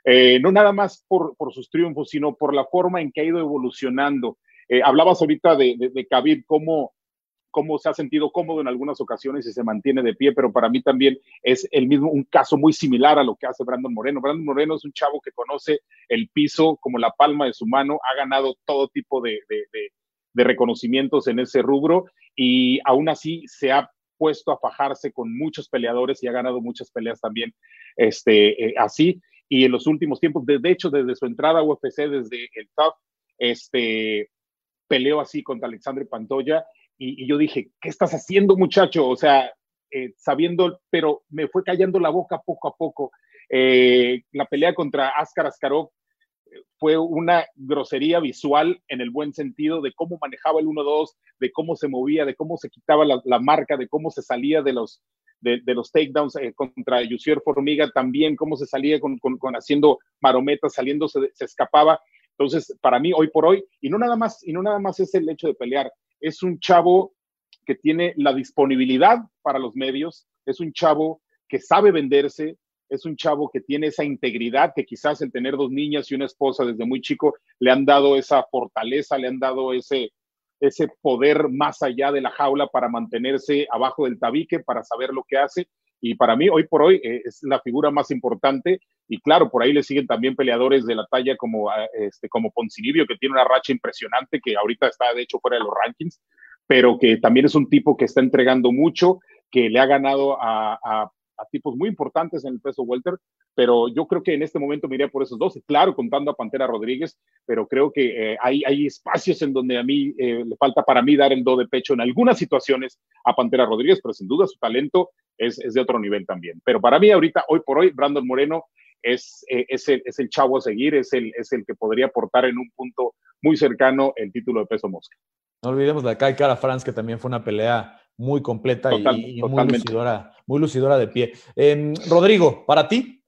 Eh, no nada más por, por, sus triunfos, sino por la forma en que ha ido evolucionando. Eh, hablabas ahorita de, de, de Khabib, cómo cómo se ha sentido cómodo en algunas ocasiones y se mantiene de pie, pero para mí también es el mismo, un caso muy similar a lo que hace Brandon Moreno. Brandon Moreno es un chavo que conoce el piso como la palma de su mano, ha ganado todo tipo de, reconocimientos en ese rubro y aún así se ha puesto a fajarse con muchos peleadores y ha ganado muchas peleas también este, eh, así. Y en los últimos tiempos, de, hecho, desde su entrada a UFC, desde el top, este, peleó así contra Alexandre Pantoya y, yo dije, ¿qué estás haciendo muchacho? O sea, eh, sabiendo, pero me fue callando la boca poco a poco. Eh, la pelea contra Askar Askarov eh, fue una grosería visual en el buen sentido de cómo manejaba el 1-2, de cómo se movía, de cómo se quitaba la, marca, de cómo se salía de los, de, los takedowns contra Yusier Formiga, también cómo se salía con, con, haciendo marometas, saliendo, se, se, escapaba. Entonces, para mí, hoy por hoy, y no nada más, y no nada más es el hecho de pelear, es un chavo que tiene la disponibilidad para los medios, es un chavo que sabe venderse, es un chavo que tiene esa integridad que quizás el tener dos niñas y una esposa desde muy chico le han dado esa fortaleza, le han dado ese, ese poder más allá de la jaula para mantenerse abajo del tabique, para saber lo que hace. Y para mí, hoy por hoy, eh, es la figura más importante. Y claro, por ahí le siguen también peleadores de la talla como, ah, este, como Poncinibio, que tiene una racha impresionante, que ahorita está de hecho fuera de los rankings, pero que también es un tipo que está entregando mucho, que le ha ganado a, a tipos muy importantes en el peso welter, pero yo creo que en este momento me iría por esos dos, claro, contando a Pantera Rodríguez, pero creo que eh, hay, hay espacios en donde a mí eh, le falta para mí dar el do de pecho en algunas situaciones a Pantera Rodríguez, pero sin duda su talento es, es de otro nivel también. Pero para mí ahorita, hoy por hoy, Brandon Moreno es, eh, es, el, es el chavo a seguir, es el, es el que podría aportar en un punto muy cercano el título de peso mosca. No olvidemos de Kai Cara France, que también fue una pelea muy completa y, muy, lucidora, muy lucidora de pie. Em, Rodrigo, para ti.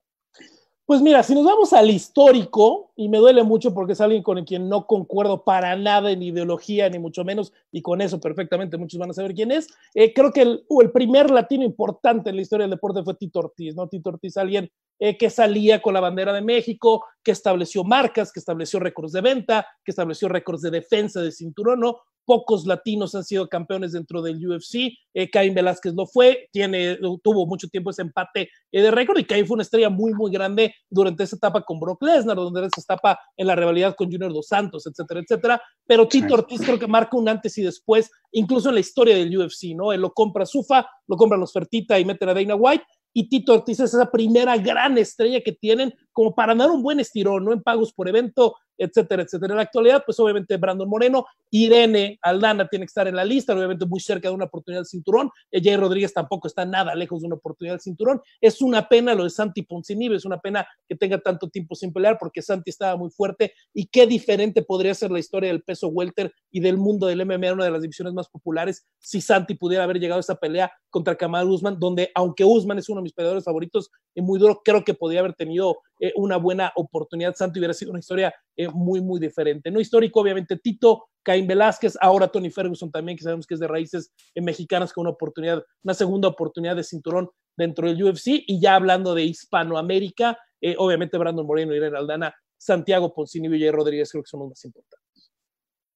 Pues mira, si nos vamos al histórico, y me duele mucho porque es alguien con quien no concuerdo para nada en ideología, ni mucho menos, y con eso perfectamente muchos van a saber quién es, eh, creo que el, el, primer latino importante en la historia del deporte fue Tito Ortiz, ¿no? Tito Ortiz, alguien eh, que salía con la bandera de México, que estableció marcas, que estableció récords de venta, que estableció récords de defensa de cinturón, ¿no? Pocos latinos han sido campeones dentro del UFC. Eh, Caín Velázquez lo fue, tiene, tuvo mucho tiempo ese empate eh, de récord y Caín fue una estrella muy, muy grande durante esa etapa con Brock Lesnar, donde esa etapa en la rivalidad con Junior Dos Santos, etcétera, etcétera. Pero Tito Ortiz creo que marca un antes y después, incluso en la historia del UFC, ¿no? Él lo compra Sufa, lo compra los Fertita y meten a Dana White y Tito Ortiz es esa primera gran estrella que tienen como para dar un buen estirón, ¿no? En pagos por evento, etcétera, etcétera. En la actualidad, pues obviamente Brandon Moreno, Irene Aldana tiene que estar en la lista, obviamente muy cerca de una oportunidad del cinturón. Jay Rodríguez tampoco está nada lejos de una oportunidad del cinturón. Es una pena lo de Santi Ponzinibbio, es una pena que tenga tanto tiempo sin pelear porque Santi estaba muy fuerte y qué diferente podría ser la historia del peso welter y del mundo del MMA, una de las divisiones más populares, si Santi pudiera haber llegado a esa pelea contra Kamal Usman, donde aunque Usman es uno de mis peleadores favoritos y muy duro, creo que podría haber tenido eh, una buena oportunidad. Santi hubiera sido una historia eh, muy, muy diferente. No histórico, obviamente, Tito, Caín Velázquez, ahora Tony Ferguson también, que sabemos que es de raíces eh, mexicanas con una oportunidad, una segunda oportunidad de cinturón dentro del UFC. Y ya hablando de Hispanoamérica, eh, obviamente Brandon Moreno, Irene Aldana, Santiago Poncini y Rodríguez creo que son los más importantes.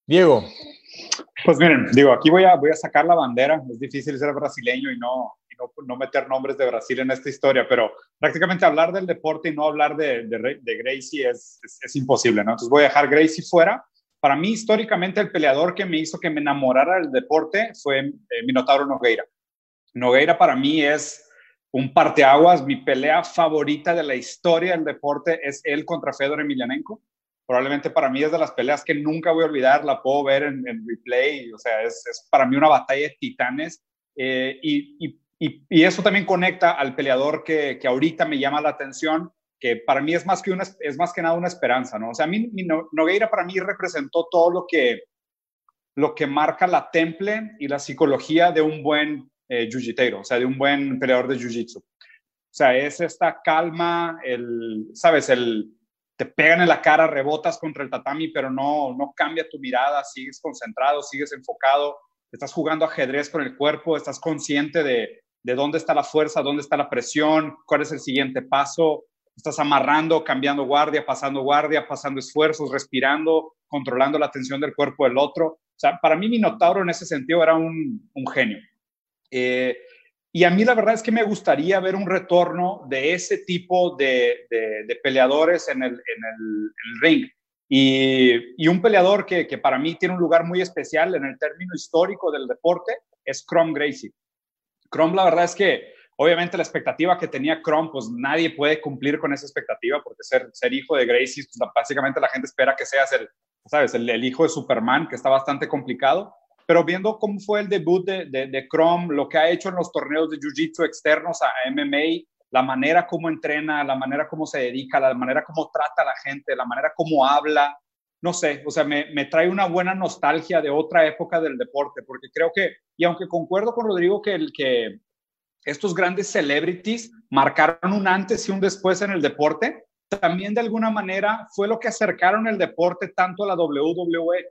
Diego. Pues miren, digo, aquí voy a, voy a sacar la bandera. Es difícil ser brasileño y no, no, meter nombres de Brasil en esta historia, pero prácticamente hablar del deporte y no hablar de, Gracie es, imposible, ¿no? Entonces voy a dejar Gracie fuera. Para mí, históricamente, el peleador que me hizo que me enamorara del deporte fue eh, Minotauro Nogueira. Nogueira para mí es un parteaguas. Mi pelea favorita de la historia del deporte es él contra Fedor Emelianenko. Probablemente para mí es de las peleas que nunca voy a olvidar, la puedo ver en, replay, o sea, es, para mí una batalla de titanes. Eh, y, y, eso también conecta al peleador que, que, ahorita me llama la atención, que para mí es más que, una, es más que nada una esperanza, ¿no? O sea, a mí Nogueira para mí representó todo lo que, lo que marca la temple y la psicología de un buen eh, jiu o sea, de un buen peleador de jiu-jitsu. O sea, es esta calma, el, sabes, el te pegan en la cara, rebotas contra el tatami, pero no, no cambia tu mirada, sigues concentrado, sigues enfocado, estás jugando ajedrez con el cuerpo, estás consciente de, de dónde está la fuerza, dónde está la presión, cuál es el siguiente paso. Estás amarrando, cambiando guardia, pasando guardia, pasando esfuerzos, respirando, controlando la tensión del cuerpo del otro. O sea, para mí Minotauro en ese sentido era un, genio. Eh, y a mí la verdad es que me gustaría ver un retorno de ese tipo de, peleadores en el, ring. Y, y, un peleador que, que, para mí tiene un lugar muy especial en el término histórico del deporte es Crom Gracie. Chrome, la verdad es que obviamente la expectativa que tenía Chrome, pues nadie puede cumplir con esa expectativa, porque ser, ser hijo de Gracie, pues básicamente la gente espera que seas el, ¿sabes? El, hijo de Superman, que está bastante complicado. Pero viendo cómo fue el debut de, de, Chrome, lo que ha hecho en los torneos de Jiu-Jitsu externos a MMA, la manera como entrena, la manera como se dedica, la manera como trata a la gente, la manera como habla, no sé, o sea, me, me, trae una buena nostalgia de otra época del deporte, porque creo que, y aunque concuerdo con Rodrigo que, el, que estos grandes celebrities marcaron un antes y un después en el deporte, también de alguna manera fue lo que acercaron el deporte tanto a la WWE.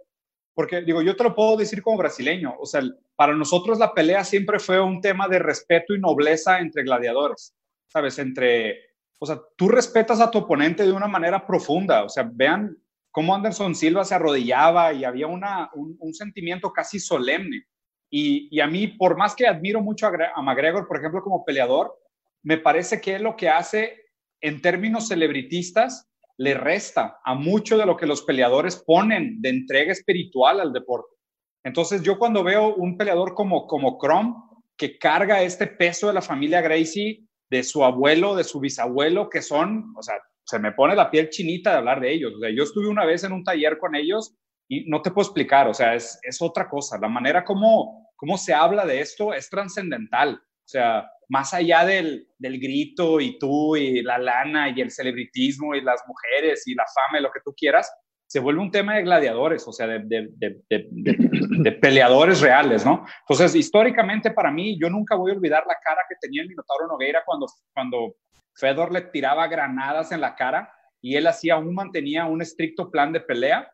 Porque digo, yo te lo puedo decir como brasileño, o sea, para nosotros la pelea siempre fue un tema de respeto y nobleza entre gladiadores, ¿sabes? Entre, o sea, tú respetas a tu oponente de una manera profunda, o sea, vean cómo Anderson Silva se arrodillaba y había una, un, sentimiento casi solemne. Y, a mí, por más que admiro mucho a, McGregor, por ejemplo, como peleador, me parece que lo que hace en términos celebritistas le resta a mucho de lo que los peleadores ponen de entrega espiritual al deporte. Entonces yo cuando veo un peleador como, como Crom, que carga este peso de la familia Gracie, de su abuelo, de su bisabuelo, que son, o sea, se me pone la piel chinita de hablar de ellos. O sea, yo estuve una vez en un taller con ellos y no te puedo explicar, o sea, es, es otra cosa. La manera como, como se habla de esto es trascendental. O sea, más allá del, del, grito y tú y la lana y el celebritismo y las mujeres y la fama y lo que tú quieras, se vuelve un tema de gladiadores, o sea, de, de, de, peleadores reales, ¿no? Entonces, históricamente para mí, yo nunca voy a olvidar la cara que tenía el Minotauro Nogueira cuando, cuando Fedor le tiraba granadas en la cara y él hacía aún mantenía un estricto plan de pelea.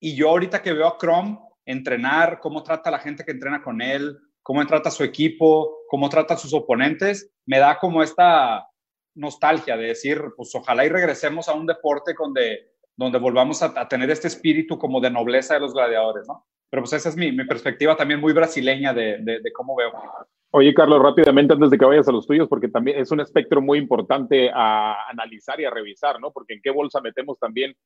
Y yo ahorita que veo a Chrome entrenar, cómo trata a la gente que entrena con él, cómo trata a su equipo, cómo trata a sus oponentes, me da como esta nostalgia de decir, pues ojalá y regresemos a un deporte donde, donde volvamos a, tener este espíritu como de nobleza de los gladiadores, ¿no? Pero pues esa es mi, perspectiva también muy brasileña de, de cómo veo. Oye, Carlos, rápidamente antes de que vayas a los tuyos, porque también es un espectro muy importante a analizar y a revisar, ¿no? Porque en qué bolsa metemos también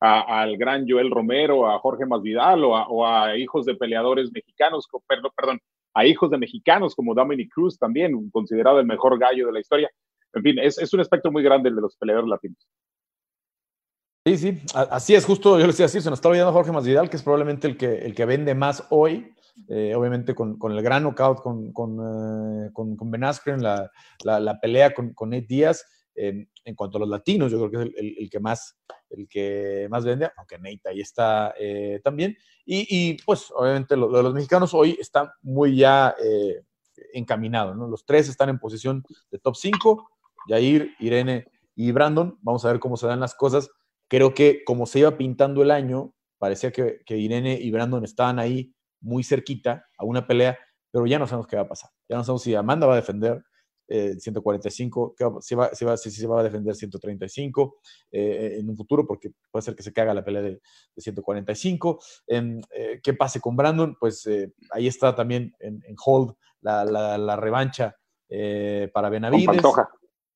al gran Joel Romero, a Jorge Masvidal o a, o a hijos de peleadores mexicanos, perdón, perdón, a hijos de mexicanos como Dominic Cruz también, considerado el mejor gallo de la historia. En fin, es, es un espectro muy grande el de los peleadores latinos. Sí, sí, así es, justo yo le decía así, se nos está olvidando Jorge Masvidal, que es probablemente el que, el que vende más hoy, eh, obviamente con, con, el gran knockout con, con, eh, con, Ben Askren, la, la, pelea con, con Nate Díaz, en cuanto a los latinos, yo creo que es el, que, más, el que más vende, aunque Nate ahí está eh, también, y, y, pues obviamente lo, lo, de los mexicanos hoy está muy ya encaminado, ¿no? Los tres están en posición de top 5, Jair, Irene y Brandon, vamos a ver cómo se dan las cosas creo que como se iba pintando el año, parecía que, que, Irene y Brandon estaban ahí muy cerquita a una pelea, pero ya no sabemos qué va a pasar. Ya no sabemos si Amanda va a defender eh, 145, si, va, si, va, si, si va a defender 135 eh, en un futuro, porque puede ser que se caga la pelea de, de 145. Eh, ¿Qué pase con Brandon? Pues eh, ahí está también en, en hold la, la, la revancha eh, para Benavides.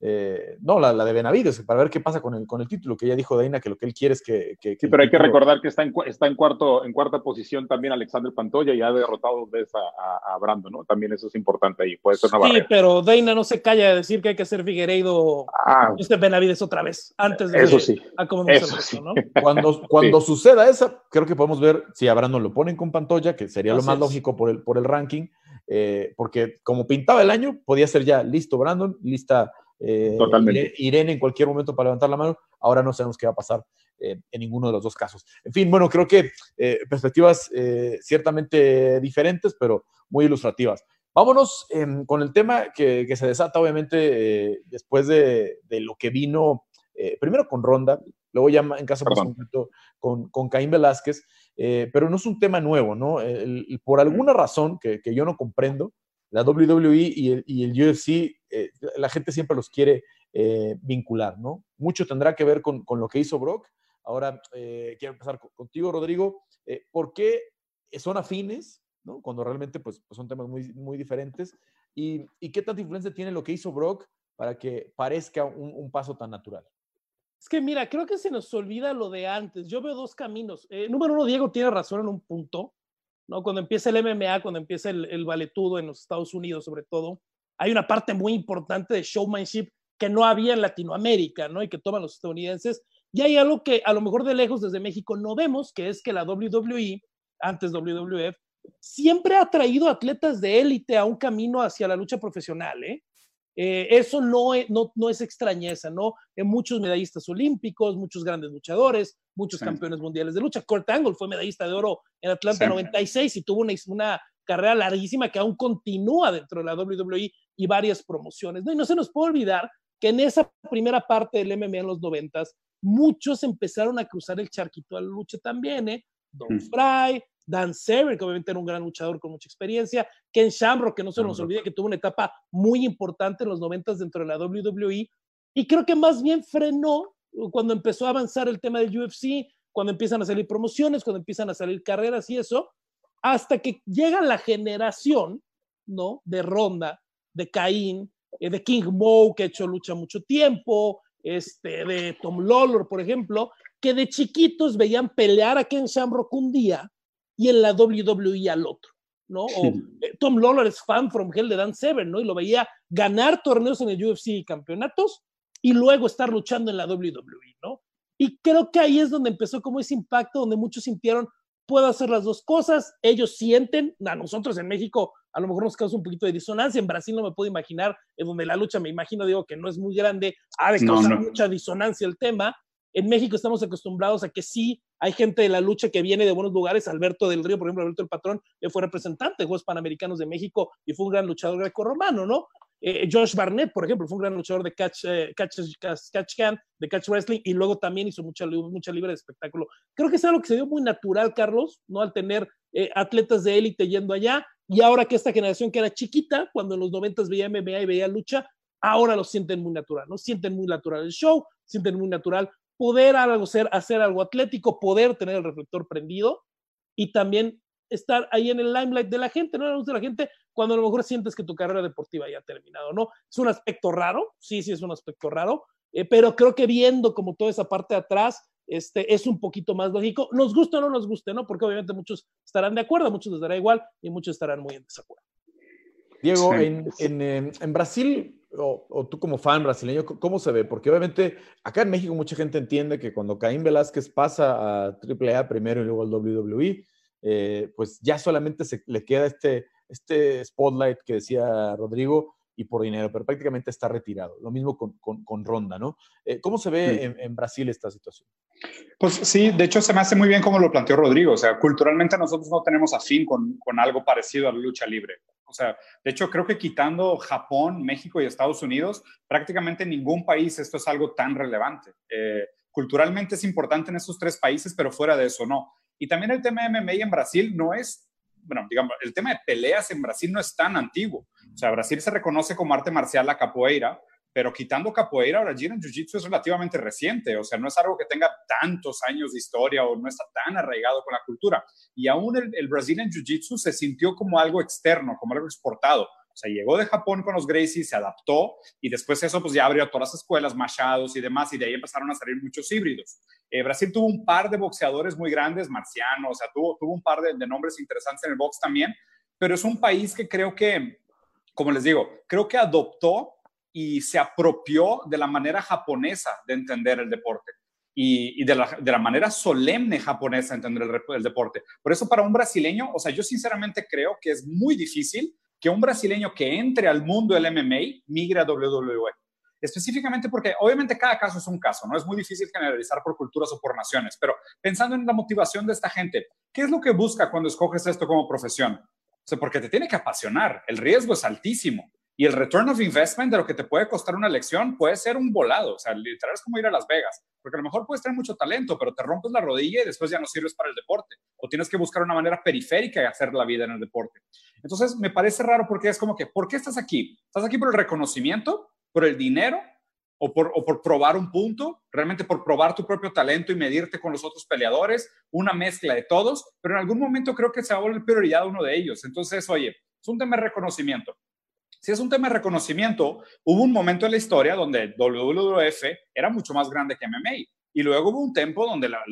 Eh, no, la, la, de Benavides, para ver qué pasa con el, con el título, que ya dijo Daina que lo que él quiere es que... que, que sí, pero hay título... que recordar que está en, está en, cuarto, en cuarta posición también Alexander Pantoya y ha derrotado dos veces a, a, a, Brando, ¿no? También eso es importante ahí, puede ser una Sí, barrera. pero Daina no se calla de decir que hay que hacer Figueiredo ah, este Benavides otra vez, antes de... Eso sí. A eso resto, sí. ¿no? Cuando, cuando sí. suceda esa, creo que podemos ver si a Brando lo ponen con Pantoya, que sería lo más lógico por el, por el ranking, eh, porque como pintaba el año, podía ser ya listo Brandon, lista... Eh, Totalmente. Irene en cualquier momento para levantar la mano. Ahora no sabemos qué va a pasar eh, en ninguno de los dos casos. En fin, bueno, creo que eh, perspectivas eh, ciertamente diferentes, pero muy ilustrativas. Vámonos em, con el tema que, que, se desata, obviamente, eh, después de, de, lo que vino eh, primero con Ronda, luego ya en caso más concreto con, con Caín Velázquez, pero no es un tema nuevo, ¿no? El, el, por alguna razón que, que yo no comprendo, la WWE y el, y UFC, eh, la gente siempre los quiere eh, vincular, ¿no? Mucho tendrá que ver con, lo que hizo Brock. Ahora eh, quiero empezar contigo, Rodrigo. ¿Por qué son afines, ¿no? Cuando realmente pues, pues son temas muy, muy diferentes. ¿Y, ¿Y, qué tanta influencia tiene lo que hizo Brock para que parezca un, un, paso tan natural? Es que mira, creo que se nos olvida lo de antes. Yo veo dos caminos. Eh, número uno, Diego tiene razón en un punto. ¿No? Cuando empieza el MMA, cuando empieza el, el valetudo en los Estados Unidos, sobre todo, hay una parte muy importante de showmanship que no había en Latinoamérica, ¿no? Y que toman los estadounidenses. Y hay algo que a lo mejor de lejos desde México no vemos, que es que la WWE, antes WWF, siempre ha traído atletas de élite a un camino hacia la lucha profesional, ¿eh? Eh, eso no es, no, no es, extrañeza, ¿no? En muchos medallistas olímpicos, muchos grandes luchadores, muchos sí. campeones mundiales de lucha. Kurt Angle fue medallista de oro en Atlanta sí. 96 y tuvo una, una, carrera larguísima que aún continúa dentro de la WWE y varias promociones, ¿no? Y no se nos puede olvidar que en esa primera parte del MMA en los 90 muchos empezaron a cruzar el charquito a la lucha también, ¿eh? Don mm. Fry, Dan Severn, que obviamente era un gran luchador con mucha experiencia, Ken Shamrock, que no se nos olvide que tuvo una etapa muy importante en los 90 dentro de la WWE, y creo que más bien frenó cuando empezó a avanzar el tema del UFC, cuando empiezan a salir promociones, cuando empiezan a salir carreras y eso, hasta que llega la generación, ¿no? De Ronda, de Caín, eh, de King Mo, que ha hecho lucha mucho tiempo, este, de Tom Lawlor, por ejemplo, que de chiquitos veían pelear a Ken Shamrock un día y en la WWE al otro, ¿no? O eh, Tom Lawler es fan from hell de Dan Severn, ¿no? Y lo veía ganar torneos en el UFC y campeonatos y luego estar luchando en la WWE, ¿no? Y creo que ahí es donde empezó como ese impacto, donde muchos sintieron, puedo hacer las dos cosas, ellos sienten, a nosotros en México a lo mejor nos causa un poquito de disonancia, en Brasil no me puedo imaginar, en donde la lucha me imagino, digo, que no es muy grande, ha de causar no, no. mucha disonancia el tema, en México estamos acostumbrados a que sí hay gente de la lucha que viene de buenos lugares. Alberto del Río, por ejemplo, Alberto el Patrón, fue representante de Juegos Panamericanos de México y fue un gran luchador greco-romano, ¿no? Eh, Josh Barnett, por ejemplo, fue un gran luchador de catch, eh, catch, can, de catch wrestling, y luego también hizo mucha, mucha libre de espectáculo. Creo que es algo que se dio muy natural, Carlos, ¿no? Al tener eh, atletas de élite yendo allá, y ahora que esta generación que era chiquita, cuando en los 90 veía MMA y veía lucha, ahora lo sienten muy natural, ¿no? Sienten muy natural el show, sienten muy natural poder algo, hacer, hacer algo atlético, poder tener el reflector prendido y también estar ahí en el limelight de la gente, no la luz de la gente, cuando a lo mejor sientes que tu carrera deportiva ya ha terminado, ¿no? Es un aspecto raro, sí, sí es un aspecto raro, eh, pero creo que viendo como toda esa parte de atrás, este, es un poquito más lógico, nos guste o no nos guste, ¿no? Porque obviamente muchos estarán de acuerdo, muchos les dará igual y muchos estarán muy en desacuerdo. Diego, sí. en, en, en, Brasil o, tú como fan brasileño, ¿cómo se ve? Porque obviamente acá en México mucha gente entiende que cuando Caín Velázquez pasa a AAA primero y luego al WWE, eh, pues ya solamente se le queda este, este spotlight que decía Rodrigo y por dinero, pero prácticamente está retirado. Lo mismo con, con, Ronda, ¿no? Eh, ¿Cómo se ve en, Brasil esta situación? Pues sí, de hecho se me hace muy bien como lo planteó Rodrigo. O sea, culturalmente nosotros no tenemos afín con, con algo parecido a la lucha libre. O sea, de hecho creo que quitando Japón, México y Estados Unidos, prácticamente en ningún país esto es algo tan relevante. Eh, culturalmente es importante en esos tres países, pero fuera de eso no. Y también el tema de MMA en Brasil no es bueno, digamos, el tema de peleas en Brasil no es tan antiguo. O sea, Brasil se reconoce como arte marcial la capoeira, pero quitando capoeira, Brasil en Jiu-Jitsu es relativamente reciente, o sea, no es algo que tenga tantos años de historia o no está tan arraigado con la cultura. Y aún el, el Brazilian Jiu-Jitsu se sintió como algo externo, como algo exportado. O sea, llegó de Japón con los Gracies, se adaptó y después eso pues ya abrió todas las escuelas, machados y demás, y de ahí empezaron a salir muchos híbridos. Eh, Brasil tuvo un par de boxeadores muy grandes, marcianos, o sea, tuvo, tuvo un par de, de nombres interesantes en el box también, pero es un país que creo que, como les digo, creo que adoptó y se apropió de la manera japonesa de entender el deporte. Y, de, la, manera solemne japonesa de entender el, el, deporte. Por eso para un brasileño, o sea, yo sinceramente creo que es muy difícil que un brasileño que entre al mundo del MMA migre a WWE. Específicamente porque obviamente cada caso es un caso, ¿no? Es muy difícil generalizar por culturas o por naciones, pero pensando en la motivación de esta gente, ¿qué es lo que busca cuando escoges esto como profesión? O sea, porque te tiene que apasionar, el riesgo es altísimo. Y el return of investment de lo que te puede costar una lección puede ser un volado. O sea, literal es como ir a Las Vegas. Porque a lo mejor puedes tener mucho talento, pero te rompes la rodilla y después ya no sirves para el deporte. O tienes que buscar una manera periférica de hacer la vida en el deporte. Entonces, me parece raro porque es como que, ¿por qué estás aquí? ¿Estás aquí por el reconocimiento? ¿Por el dinero? O por, probar un punto, realmente por probar tu propio talento y medirte con los otros peleadores, una mezcla de todos, pero en algún momento creo que se va a volver prioridad uno de ellos. Entonces, oye, es un tema de reconocimiento. Si es un tema de reconocimiento, hubo un momento en la historia donde WWF era mucho más grande que MMA. Y luego hubo un tiempo donde la,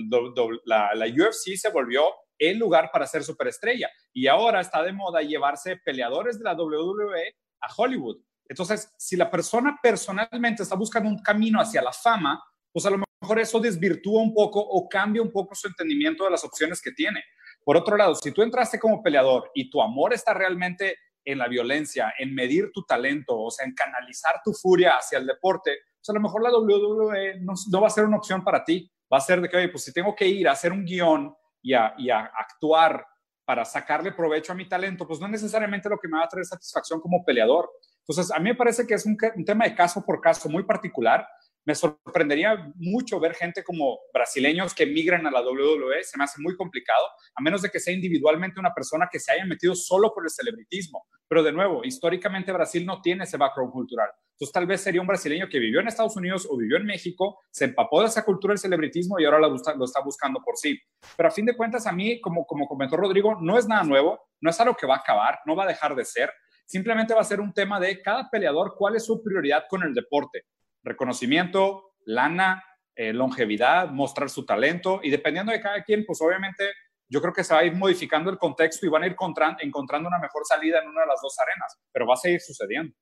la, UFC se volvió el lugar para ser superestrella. Y ahora está de moda llevarse peleadores de la WWE a Hollywood. Entonces, si la persona personalmente está buscando un camino hacia la fama, pues a lo mejor eso desvirtúa un poco o cambia un poco su entendimiento de las opciones que tiene. Por otro lado, si tú entraste como peleador y tu amor está realmente en la violencia, en medir tu talento, o sea, en canalizar tu furia hacia el deporte, pues a lo mejor la WWE no, va a ser una opción para ti. Va a ser de que, oye, pues si tengo que ir a hacer un guion y a, y a actuar para sacarle provecho a mi talento, pues no es necesariamente lo que me va a traer satisfacción como peleador. Entonces, a mí me parece que es un, tema de caso por caso muy particular me sorprendería mucho ver gente como brasileños que migran a la WWE, se me hace muy complicado, a menos de que sea individualmente una persona que se haya metido solo por el celebritismo. Pero de nuevo, históricamente Brasil no tiene ese background cultural. Entonces tal vez sería un brasileño que vivió en Estados Unidos o vivió en México, se empapó de esa cultura del celebritismo y ahora lo, está buscando por sí. Pero a fin de cuentas, a mí, como comentó Rodrigo, no es nada nuevo, no es algo que va a acabar, no va a dejar de ser. Simplemente va a ser un tema de cada peleador, cuál es su prioridad con el deporte reconocimiento, lana, eh, longevidad, mostrar su talento y dependiendo de cada quien, pues obviamente yo creo que se va a ir modificando el contexto y van a ir encontrando una mejor salida en una de las dos arenas, pero va a seguir sucediendo.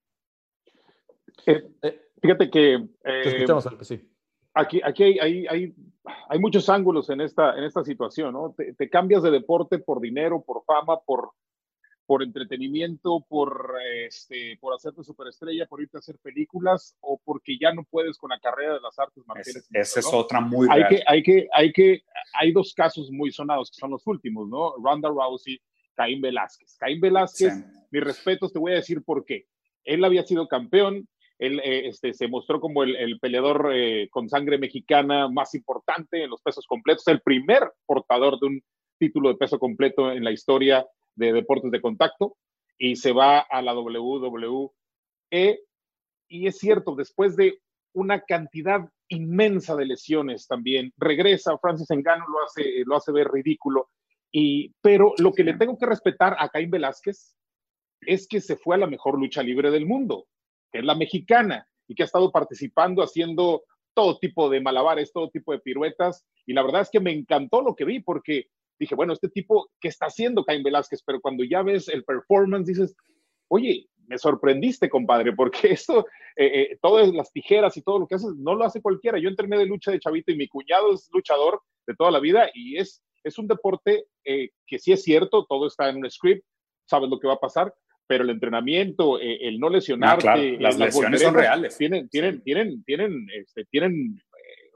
Eh, eh, fíjate que... sí. Aquí, aquí hay, hay, hay, hay, muchos ángulos en esta, en esta situación, ¿no? te cambias de deporte por dinero, por fama, por, por entretenimiento, por, este, por hacerte superestrella, por irte a hacer películas o porque ya no puedes con la carrera de las artes marciales. Esa es otra muy hay que, hay que, hay que, hay dos casos muy sonados que son los últimos, ¿no? Ronda Rousey, Caín Velázquez. Caín Velázquez, mis respetos, te voy a decir por qué. Él había sido campeón, él eh, este, se mostró como el, el peleador eh, con sangre mexicana más importante en los pesos completos, el primer portador de un título de peso completo en la historia de deportes de contacto y se va a la WWE. Y es cierto, después de una cantidad inmensa de lesiones también, regresa, Francis Engano lo hace, lo hace ver ridículo, y, pero lo que le tengo que respetar a Caín Velázquez es que se fue a la mejor lucha libre del mundo, que es la mexicana, y que ha estado participando haciendo todo tipo de malabares, todo tipo de piruetas, y la verdad es que me encantó lo que vi, porque dije, bueno, este tipo, ¿qué está haciendo Caín Velázquez? Pero cuando ya ves el performance, dices, oye, me sorprendiste, compadre, porque esto, eh, eh, todas las tijeras y todo lo que haces, no lo hace cualquiera. Yo entrené de lucha de chavito y mi cuñado es luchador de toda la vida y es, es un deporte eh, que sí es cierto, todo está en un script, sabes lo que va a pasar, pero el entrenamiento, el no lesionarte, ah, las, lesiones son reales. Tienen, tienen, tienen, tienen, este, tienen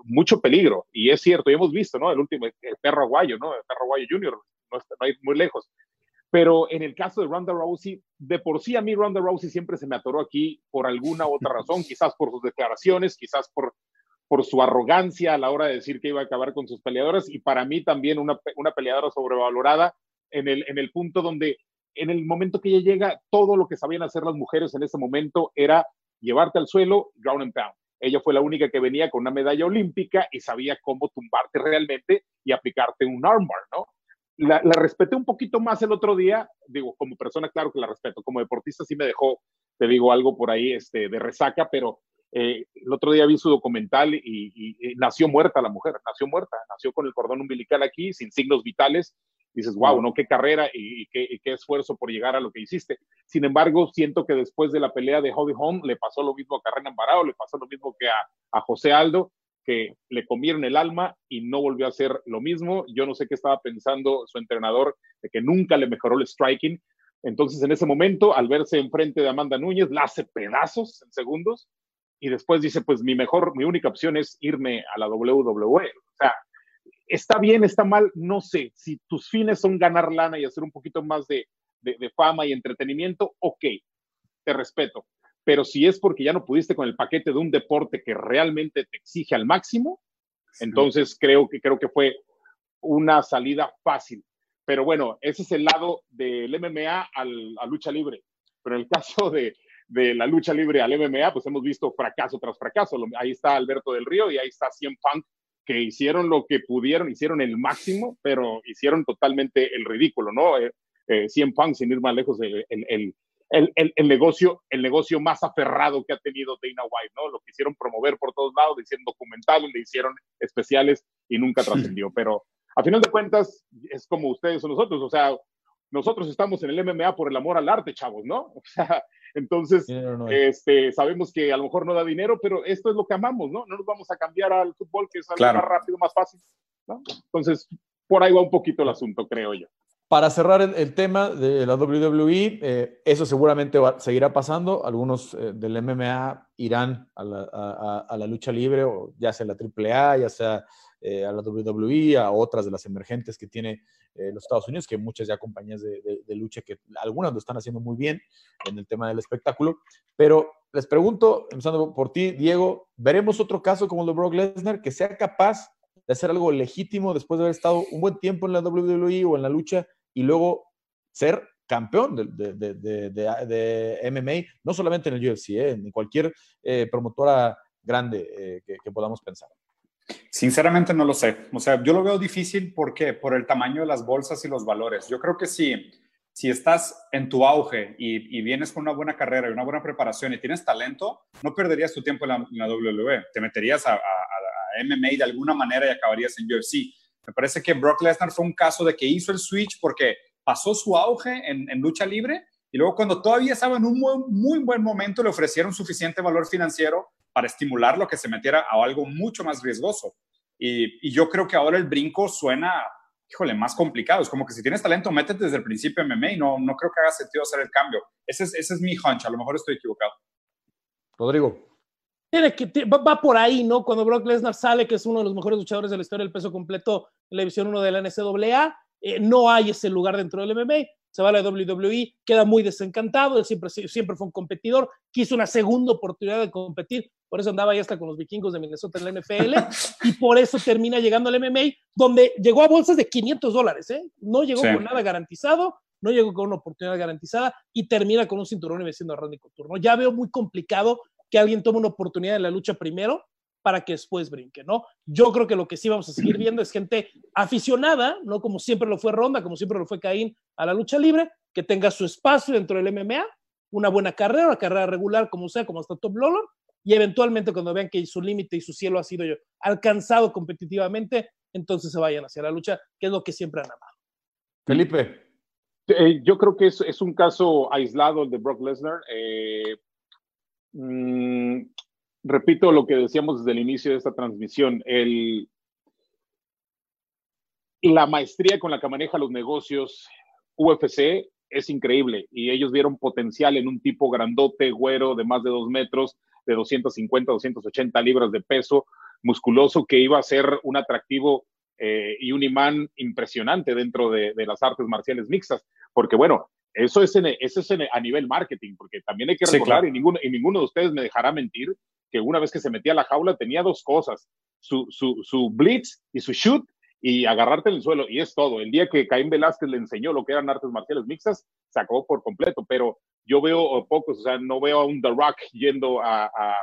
mucho peligro y es cierto, y hemos visto, ¿no? El último, el perro aguayo, ¿no? El perro aguayo junior, no, está, no hay muy lejos pero en el caso de Ronda Rousey, de por sí a mí Ronda Rousey siempre se me atoró aquí por alguna otra razón, quizás por sus declaraciones, quizás por, por su arrogancia a la hora de decir que iba a acabar con sus peleadoras y para mí también una, una peleadora sobrevalorada en el, en el punto donde en el momento que ella llega, todo lo que sabían hacer las mujeres en ese momento era llevarte al suelo, ground and pound. Ella fue la única que venía con una medalla olímpica y sabía cómo tumbarte realmente y aplicarte un armbar, ¿no? la, respeté un poquito más el otro día, digo, como persona, claro que la respeto, como deportista sí me dejó, te digo, algo por ahí este, de resaca, pero eh, el otro día vi su documental y, nació muerta la mujer, nació muerta, nació con el cordón umbilical aquí, sin signos vitales. Dices, wow, ¿no? Qué carrera y, qué, qué, esfuerzo por llegar a lo que hiciste. Sin embargo, siento que después de la pelea de Holly Holm le pasó lo mismo a Carrera Ambarao, le pasó lo mismo que a, a José Aldo, que le comieron el alma y no volvió a hacer lo mismo. Yo no sé qué estaba pensando su entrenador de que nunca le mejoró el striking. Entonces, en ese momento, al verse enfrente de Amanda Núñez, la hace pedazos en segundos y después dice, pues mi mejor, mi única opción es irme a la WWE. O sea, está bien, está mal, no sé. Si tus fines son ganar lana y hacer un poquito más de, de fama y entretenimiento, ok, te respeto pero si es porque ya no pudiste con el paquete de un deporte que realmente te exige al máximo, entonces creo que, creo que fue una salida fácil. Pero bueno, ese es el lado del MMA al, a lucha libre. Pero en el caso de, de, la lucha libre al MMA, pues hemos visto fracaso tras fracaso. Ahí está Alberto del Río y ahí está Cien Punk, que hicieron lo que pudieron, hicieron el máximo, pero hicieron totalmente el ridículo, ¿no? Eh, eh, Punk, sin ir más lejos, el, el, el, el, negocio, el negocio más aferrado que ha tenido Dana White, ¿no? Lo quisieron promover por todos lados, le hicieron documentales, le hicieron especiales y nunca trascendió. Pero a final de cuentas, es como ustedes o nosotros, o sea, nosotros estamos en el MMA por el amor al arte, chavos, ¿no? O sea, entonces, este, sabemos que a lo mejor no da dinero, pero esto es lo que amamos, ¿no? No nos vamos a cambiar al fútbol, que es algo más rápido, más fácil, ¿no? Entonces, por ahí va un poquito el asunto, creo yo. Para cerrar el, tema de la WWE, eh, eso seguramente seguirá pasando. Algunos eh, del MMA irán a la, lucha libre, o ya sea la AAA, ya sea eh, a la WWE, a otras de las emergentes que tiene los Estados Unidos, que muchas ya compañías de, lucha que algunas lo están haciendo muy bien en el tema del espectáculo. Pero les pregunto, empezando por ti, Diego, ¿veremos otro caso como el de Brock Lesnar que sea capaz de hacer algo legítimo después de haber estado un buen tiempo en la WWE o en la lucha? y luego ser campeón de, de, de, de, MMA, no solamente en el UFC, ¿eh? en cualquier eh, promotora grande eh, que, podamos pensar. Sinceramente no lo sé. O sea, yo lo veo difícil porque por el tamaño de las bolsas y los valores. Yo creo que si, si estás en tu auge y, vienes con una buena carrera y una buena preparación y tienes talento, no perderías tu tiempo en la, WWE. Te meterías a MMA de alguna manera y acabarías en UFC me parece que Brock Lesnar fue un caso de que hizo el switch porque pasó su auge en, lucha libre y luego cuando todavía estaba en un muy, buen momento le ofrecieron suficiente valor financiero para estimularlo a que se metiera a algo mucho más riesgoso. Y, yo creo que ahora el brinco suena, híjole, más complicado. Es como que si tienes talento, métete desde el principio en MMA y no, no creo que haga sentido hacer el cambio. Ese es, ese es mi hunch, a lo mejor estoy equivocado. Rodrigo tiene que, va, por ahí, ¿no? Cuando Brock Lesnar sale, que es uno de los mejores luchadores de la historia del peso completo en la división 1 de la NCAA, eh, no hay ese lugar dentro del MMA, se va a la WWE, queda muy desencantado, él siempre, siempre fue un competidor, quiso una segunda oportunidad de competir, por eso andaba ya hasta con los vikingos de Minnesota en la NFL, y por eso termina llegando al MMA, donde llegó a bolsas de 500 dólares, ¿eh? No llegó con nada garantizado, no llegó con una oportunidad garantizada y termina con un cinturón y venciendo a Randy Couture, ¿no? Ya veo muy complicado que alguien tome una oportunidad en la lucha primero para que después brinque, ¿no? Yo creo que lo que sí vamos a seguir viendo es gente aficionada, ¿no? Como siempre lo fue Ronda, como siempre lo fue Caín a la lucha libre, que tenga su espacio dentro del MMA, una buena carrera, una carrera regular, como sea, como hasta Top Roller, y eventualmente cuando vean que su límite y su cielo ha sido alcanzado competitivamente, entonces se vayan hacia la lucha, que es lo que siempre han amado. Felipe. Eh, yo creo que es, es, un caso aislado el de Brock Lesnar. Eh, mm, repito lo que decíamos desde el inicio de esta transmisión. El, la maestría con la que maneja los negocios UFC es increíble y ellos vieron potencial en un tipo grandote, güero, de más de dos metros, de 250, 280 libras de peso, musculoso, que iba a ser un atractivo eh, y un imán impresionante dentro de, las artes marciales mixtas, porque bueno, eso es, eso es a nivel marketing, porque también hay que recordar, y, ninguno, y ninguno de ustedes me dejará mentir, que una vez que se metía a la jaula tenía dos cosas, su, su, su blitz y su shoot, y agarrarte en el suelo, y es todo. El día que Caín Velázquez le enseñó lo que eran artes marciales mixtas, se acabó por completo, pero yo veo pocos, o sea, no veo a un The Rock yendo a, a,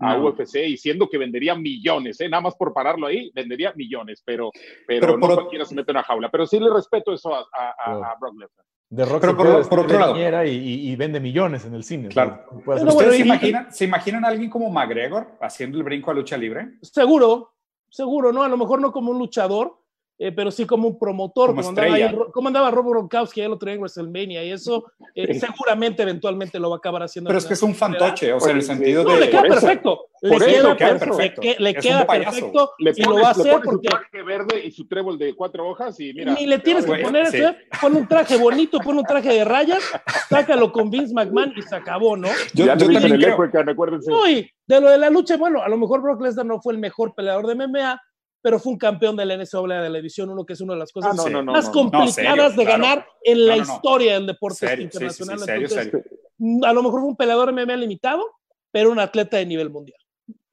a UFC y siendo que vendería millones, ¿eh? nada más por pararlo ahí, vendería millones, pero, pero, no cualquiera se mete en una jaula. Pero sí le respeto eso a, a, Brock Lesnar. The Rock pero por, por otro lado. Y, y, vende millones en el cine. Claro. ¿Ustedes se, imaginan, se imaginan a alguien como McGregor haciendo el brinco a lucha libre? Seguro, seguro, ¿no? A lo mejor no como un luchador, eh, pero sí como un promotor, como, andaba, ahí, como andaba Rob Gronkowski, lo traía en WrestleMania, y eso eh, seguramente eventualmente lo va a acabar haciendo. Pero es que es un fantoche, o sea, en el sentido de... le queda perfecto, le queda perfecto, le queda perfecto, y lo va a hacer porque... su traje verde y su trébol de cuatro hojas y mira... Ni le tienes que poner eso, ¿eh? pon un traje bonito, pon un traje de rayas, sácalo con Vince McMahon y se acabó, ¿no? Yo, ya yo también el creo... acuérdense. Uy, de lo de la lucha, bueno, a lo mejor Brock Lesnar no fue el mejor peleador de MMA, pero fue un campeón de la NCAA de la División 1, que es una de las cosas ah, más complicadas de ganar en la historia del deporte internacional. Mm, a lo mejor fue un peleador MMA limitado, pero un atleta de nivel mundial.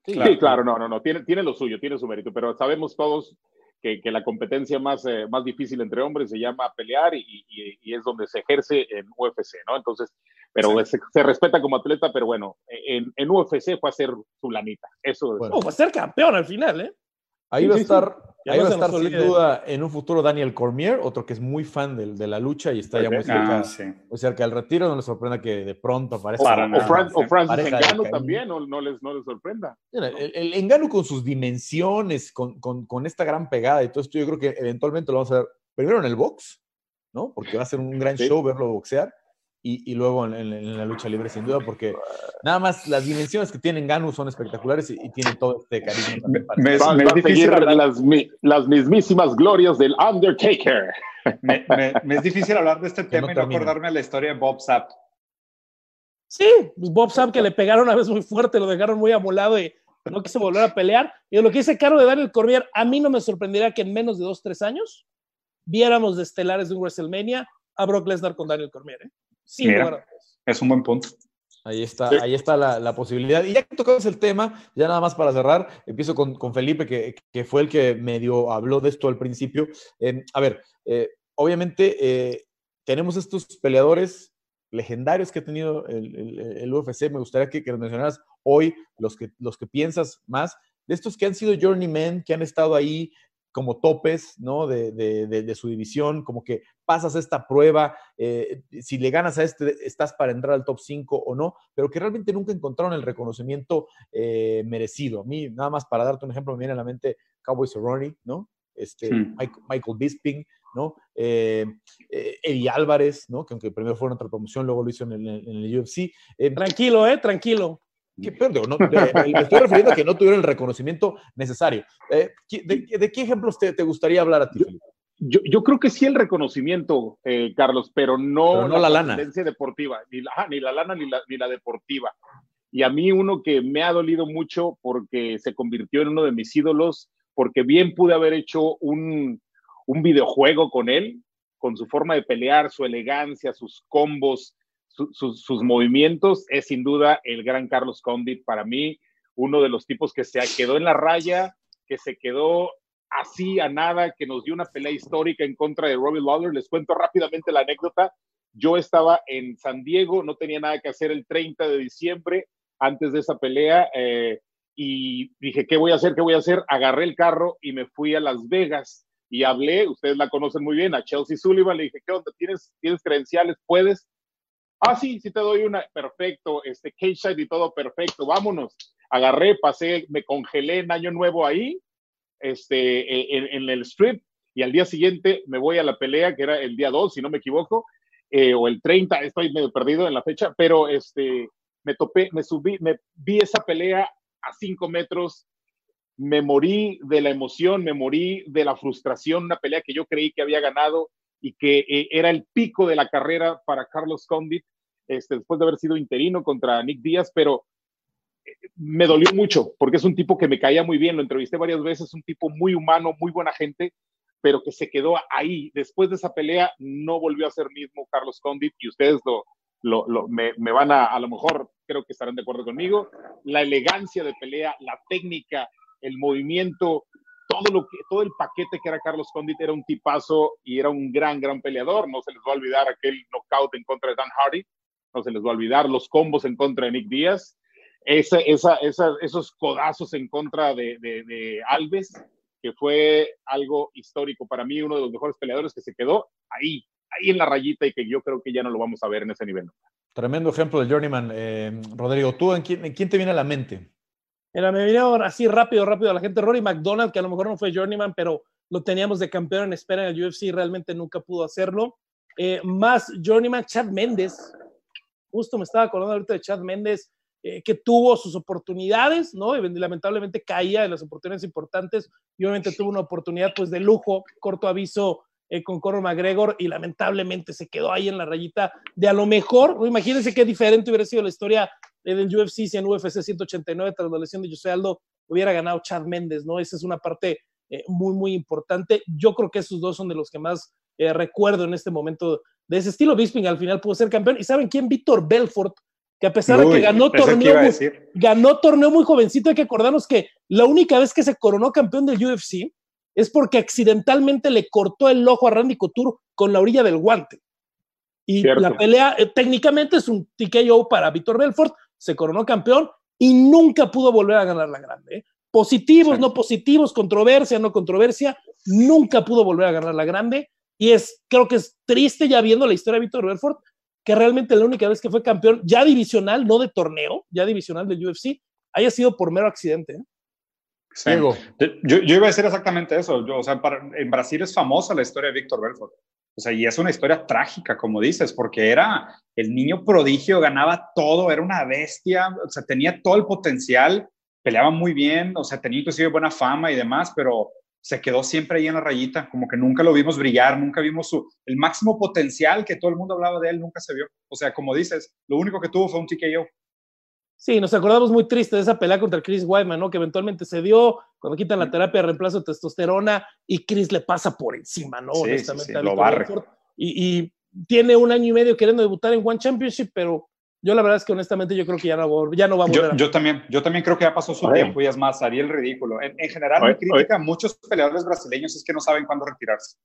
Sí, claro, no, no, no, tiene, tiene lo suyo, tiene su mérito, pero sabemos todos que, que la competencia más, eh, más difícil entre hombres se llama pelear y, y, es donde se ejerce en UFC, ¿no? Entonces, pero se, respeta como atleta, pero bueno, en, en, UFC fue a ser su lanita. Eso bueno. fue a ser campeón al final, ¿eh? Ahí va a estar, ahí va a estar sin duda en un futuro Daniel Cormier, otro que es muy fan de, de la lucha y está ya muy cerca, ah, muy cerca del retiro. No le sorprenda que de pronto aparezca. O, Francis Engano también, no, no, les, no les sorprenda. El, el Engano con sus dimensiones, con, con, con, esta gran pegada y todo esto, yo creo que eventualmente lo vamos a ver primero en el box, ¿no? Porque va a ser un gran show verlo boxear y, luego en, la lucha libre, sin duda, porque nada más las dimensiones que tienen Ganu son espectaculares y, tiene tienen todo este cariño. Me, es difícil las, las, mismísimas glorias del Undertaker. Me, es difícil hablar de este tema y no acordarme la historia de Bob Sapp. Sí, pues Bob Sapp que le pegaron una vez muy fuerte, lo dejaron muy amolado y no quiso volver a pelear. Y lo que dice Caro de Daniel Cormier, a mí no me sorprendería que en menos de dos, tres años viéramos de estelares de un WrestleMania a Brock Lesnar con Daniel Cormier. ¿eh? Sí, es un buen punto. Ahí está, ahí está la, posibilidad. Y ya que tocamos el tema, ya nada más para cerrar, empiezo con, Felipe, que, fue el que medio habló de esto al principio. Eh, a ver, eh, obviamente eh, tenemos estos peleadores legendarios que ha tenido el, UFC. Me gustaría que, que los mencionaras hoy, los que, los que piensas más, de estos que han sido journeymen, que han estado ahí como topes, ¿no? De, de, su división, como que pasas esta prueba, eh, si le ganas a este, estás para entrar al top 5 o no, pero que realmente nunca encontraron el reconocimiento eh, merecido. A mí, nada más para darte un ejemplo, me viene a la mente Cowboy Cerrone, ¿no? Este, Michael, Bisping, ¿no? Eh, Eddie Álvarez, ¿no? Que aunque primero fue en otra promoción, luego lo hizo en el, en el UFC. tranquilo, ¿eh? Tranquilo. ¿Qué, perdón, no, me estoy refiriendo a que no tuvieron el reconocimiento necesario. Eh, de, qué ejemplos te, gustaría hablar a ti, Yo, yo, creo que sí el reconocimiento, eh, Carlos, pero no, la, la lana. deportiva, ni la, ni la lana ni la, ni la deportiva. Y a mí uno que me ha dolido mucho porque se convirtió en uno de mis ídolos, porque bien pude haber hecho un, un videojuego con él, con su forma de pelear, su elegancia, sus combos, sus movimientos, es sin duda el gran Carlos Condit para mí, uno de los tipos que se quedó en la raya, que se quedó así a nada, que nos dio una pelea histórica en contra de Robbie Lawler. Les cuento rápidamente la anécdota. Yo estaba en San Diego, no tenía nada que hacer el 30 de diciembre antes de esa pelea eh, y dije, ¿qué voy a hacer? ¿Qué voy a hacer? Agarré el carro y me fui a Las Vegas y hablé, ustedes la conocen muy bien, a Chelsea Sullivan, le dije, ¿qué onda? ¿Tienes, ¿tienes credenciales? ¿Puedes? Ah, sí, sí te doy una, perfecto, este cage y todo perfecto, vámonos. Agarré, pasé, me congelé en Año Nuevo ahí, este, en, el strip, y al día siguiente me voy a la pelea, que era el día 2, si no me equivoco, eh, o el 30, estoy medio perdido en la fecha, pero este, me topé, me subí, me vi esa pelea a cinco metros, me morí de la emoción, me morí de la frustración, una pelea que yo creí que había ganado y que eh, era el pico de la carrera para Carlos Condit, este, después de haber sido interino contra Nick Díaz, pero eh, me dolió mucho porque es un tipo que me caía muy bien, lo entrevisté varias veces, un tipo muy humano, muy buena gente, pero que se quedó ahí. Después de esa pelea no volvió a ser mismo Carlos Condit y ustedes lo, lo, me, me, van a, a lo mejor creo que estarán de acuerdo conmigo, la elegancia de pelea, la técnica, el movimiento, todo lo que, todo el paquete que era Carlos Condit era un tipazo y era un gran, gran peleador. No se les va a olvidar aquel knockout en contra de Dan Hardy, no se les va a olvidar los combos en contra de Nick Díaz, esa, esa, esa, esos codazos en contra de, de, de, Alves, que fue algo histórico para mí, uno de los mejores peleadores que se quedó ahí, ahí en la rayita y que yo creo que ya no lo vamos a ver en ese nivel. Tremendo ejemplo de Journeyman. Eh, Rodrigo, ¿tú en quién, en quién te viene a la mente? Mira, me vino así rápido, rápido a la gente. Rory McDonald, que a lo mejor no fue Journeyman, pero lo teníamos de campeón en espera en el UFC, realmente nunca pudo hacerlo. Eh, más Journeyman, Chad Méndez. Justo me estaba acordando ahorita de Chad Méndez, eh, que tuvo sus oportunidades, ¿no? Y lamentablemente caía en las oportunidades importantes y obviamente tuvo una oportunidad pues de lujo, corto aviso eh, con Conor McGregor y lamentablemente se quedó ahí en la rayita de a lo mejor, imagínense qué diferente hubiera sido la historia del UFC si en UFC 189 tras la lesión de José Aldo hubiera ganado Chad Méndez, ¿no? Esa es una parte eh, muy, muy importante. Yo creo que esos dos son de los que más eh, recuerdo en este momento de ese estilo. Bisping al final pudo ser campeón. ¿Y saben quién? Víctor Belfort, que a pesar de que ganó torneo, muy, ganó torneo muy jovencito, hay que acordarnos que la única vez que se coronó campeón del UFC es porque accidentalmente le cortó el ojo a Randy Couture con la orilla del guante. Y Cierto. la pelea eh, técnicamente es un TKO para Víctor Belfort, se coronó campeón y nunca pudo volver a ganar la grande. ¿eh? Positivos, sí. no positivos, controversia, no controversia, nunca pudo volver a ganar la grande. Y es, creo que es triste ya viendo la historia de Víctor Belfort, que realmente la única vez que fue campeón, ya divisional, no de torneo, ya divisional del UFC, haya sido por mero accidente. ¿eh? Sí. Yo, yo, iba a decir exactamente eso. Yo, o sea, para, en Brasil es famosa la historia de Víctor Belfort. O sea, y es una historia trágica, como dices, porque era el niño prodigio, ganaba todo, era una bestia, o sea, tenía todo el potencial, peleaba muy bien, o sea, tenía inclusive buena fama y demás, pero se quedó siempre ahí en la rayita, como que nunca lo vimos brillar, nunca vimos su, el máximo potencial que todo el mundo hablaba de él, nunca se vio. O sea, como dices, lo único que tuvo fue un TKO. Sí, nos acordamos muy triste de esa pelea contra Chris Weidman, ¿no? Que eventualmente se dio cuando quitan la terapia de reemplazo de testosterona y Chris le pasa por encima, ¿no? Sí, Honestamente, sí, sí, lo barre. Y, y, tiene un año y medio queriendo debutar en One Championship, pero yo la verdad es que honestamente yo creo que ya no, ya no va a volver. Yo, a... yo también, yo también creo que ya pasó su Oye. tiempo y es más, haría el ridículo. En, en general, Oye. mi crítica a muchos peleadores brasileños es que no saben cuándo retirarse.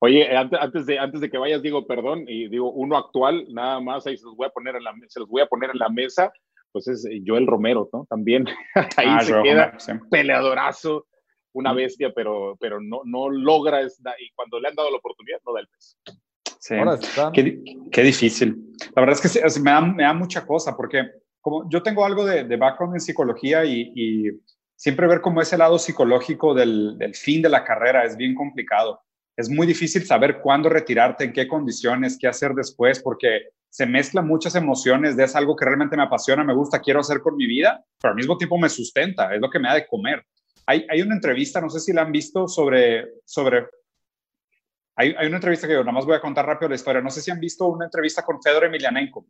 Oye, antes, antes, de, antes de que vayas, digo, perdón, y digo, uno actual, nada más, ahí se los voy a poner en la, se los voy a poner en la mesa pues es Joel Romero, ¿no? También ahí ah, se queda Romero, sí. peleadorazo, una bestia, pero, pero no, no logra, y cuando le han dado la oportunidad, no da el peso. Sí, qué, qué, difícil. La verdad es que me da, me da mucha cosa, porque como yo tengo algo de, de background en psicología y, y, siempre ver cómo ese lado psicológico del, del fin de la carrera es bien complicado. Es muy difícil saber cuándo retirarte, en qué condiciones, qué hacer después, porque se mezclan muchas emociones de es algo que realmente me apasiona, me gusta, quiero hacer con mi vida, pero al mismo tiempo me sustenta, es lo que me da de comer. Hay, hay una entrevista, no sé si la han visto, sobre... sobre hay, hay una entrevista que yo nada más voy a contar rápido la historia. No sé si han visto una entrevista con Fedor Emelianenko,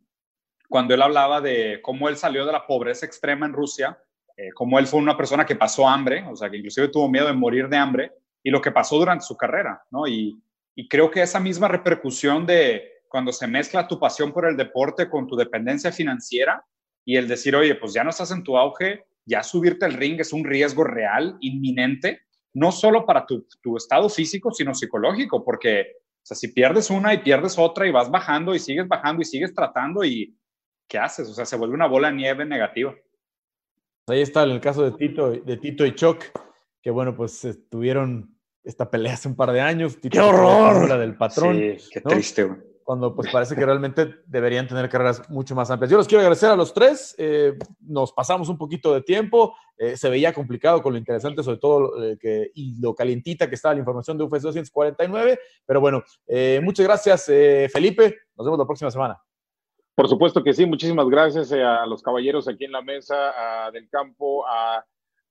cuando él hablaba de cómo él salió de la pobreza extrema en Rusia, eh, cómo él fue una persona que pasó hambre, o sea, que inclusive tuvo miedo de morir de hambre, y lo que pasó durante su carrera, ¿no? Y, y creo que esa misma repercusión de, cuando se mezcla tu pasión por el deporte con tu dependencia financiera y el decir, oye, pues ya no estás en tu auge, ya subirte al ring es un riesgo real, inminente, no solo para tu, tu estado físico, sino psicológico, porque o sea, si pierdes una y pierdes otra y vas bajando y sigues bajando y sigues tratando y ¿qué haces? O sea, se vuelve una bola de nieve negativa. Ahí está el caso de Tito, de Tito y Choc, que bueno, pues tuvieron esta pelea hace un par de años. Tito ¡Qué horror! La del patrón. Sí, qué ¿no? triste, güey cuando pues parece que realmente deberían tener carreras mucho más amplias. Yo los quiero agradecer a los tres, eh, nos pasamos un poquito de tiempo, eh, se veía complicado con lo interesante, sobre todo que, y lo calientita que estaba la información de UFC 249. Pero bueno, muchas gracias, Felipe. Nos vemos la próxima semana. Por supuesto que sí, muchísimas gracias a los caballeros aquí en la mesa del campo, a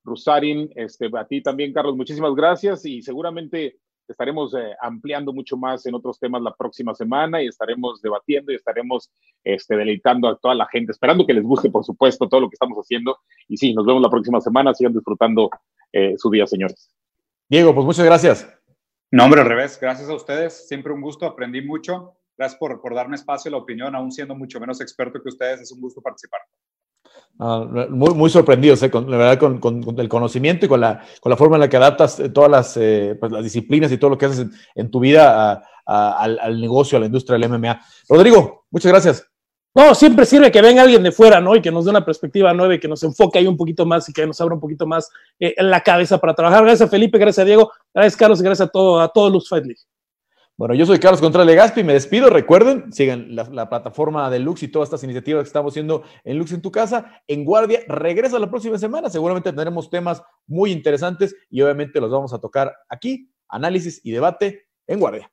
Rusarin, este, a ti también, Carlos, muchísimas gracias y seguramente estaremos eh, ampliando mucho más en otros temas la próxima semana y estaremos debatiendo y estaremos este, deleitando a toda la gente, esperando que les guste, por supuesto, todo lo que estamos haciendo. Y sí, nos vemos la próxima semana, sigan disfrutando eh, su día, señores. Diego, pues muchas gracias. No, hombre, al revés, gracias a ustedes, siempre un gusto, aprendí mucho. Gracias por, por darme espacio y la opinión, aún siendo mucho menos experto que ustedes, es un gusto participar. Ah, muy, muy sorprendidos, eh, con, la verdad, con, el conocimiento y con la, con la forma en la que adaptas eh, todas las, eh, pues, las disciplinas y todo lo que haces en, tu vida al, negocio, a la industria del MMA. Rodrigo, muchas gracias. No, siempre sirve que venga alguien de fuera, ¿no? Y que nos dé una perspectiva nueva y que nos enfoque ahí un poquito más y que nos abra un poquito más en la cabeza para trabajar. Gracias a Felipe, gracias a Diego, gracias Carlos y gracias a todo, a todo Lux Fight. Bueno, yo soy Carlos Contreras Legaspi, me despido. Recuerden, sigan la, plataforma de Lux y todas estas iniciativas que estamos haciendo en Lux en tu casa. En Guardia regresa la próxima semana. Seguramente tendremos temas muy interesantes y obviamente los vamos a tocar aquí. Análisis y debate en Guardia.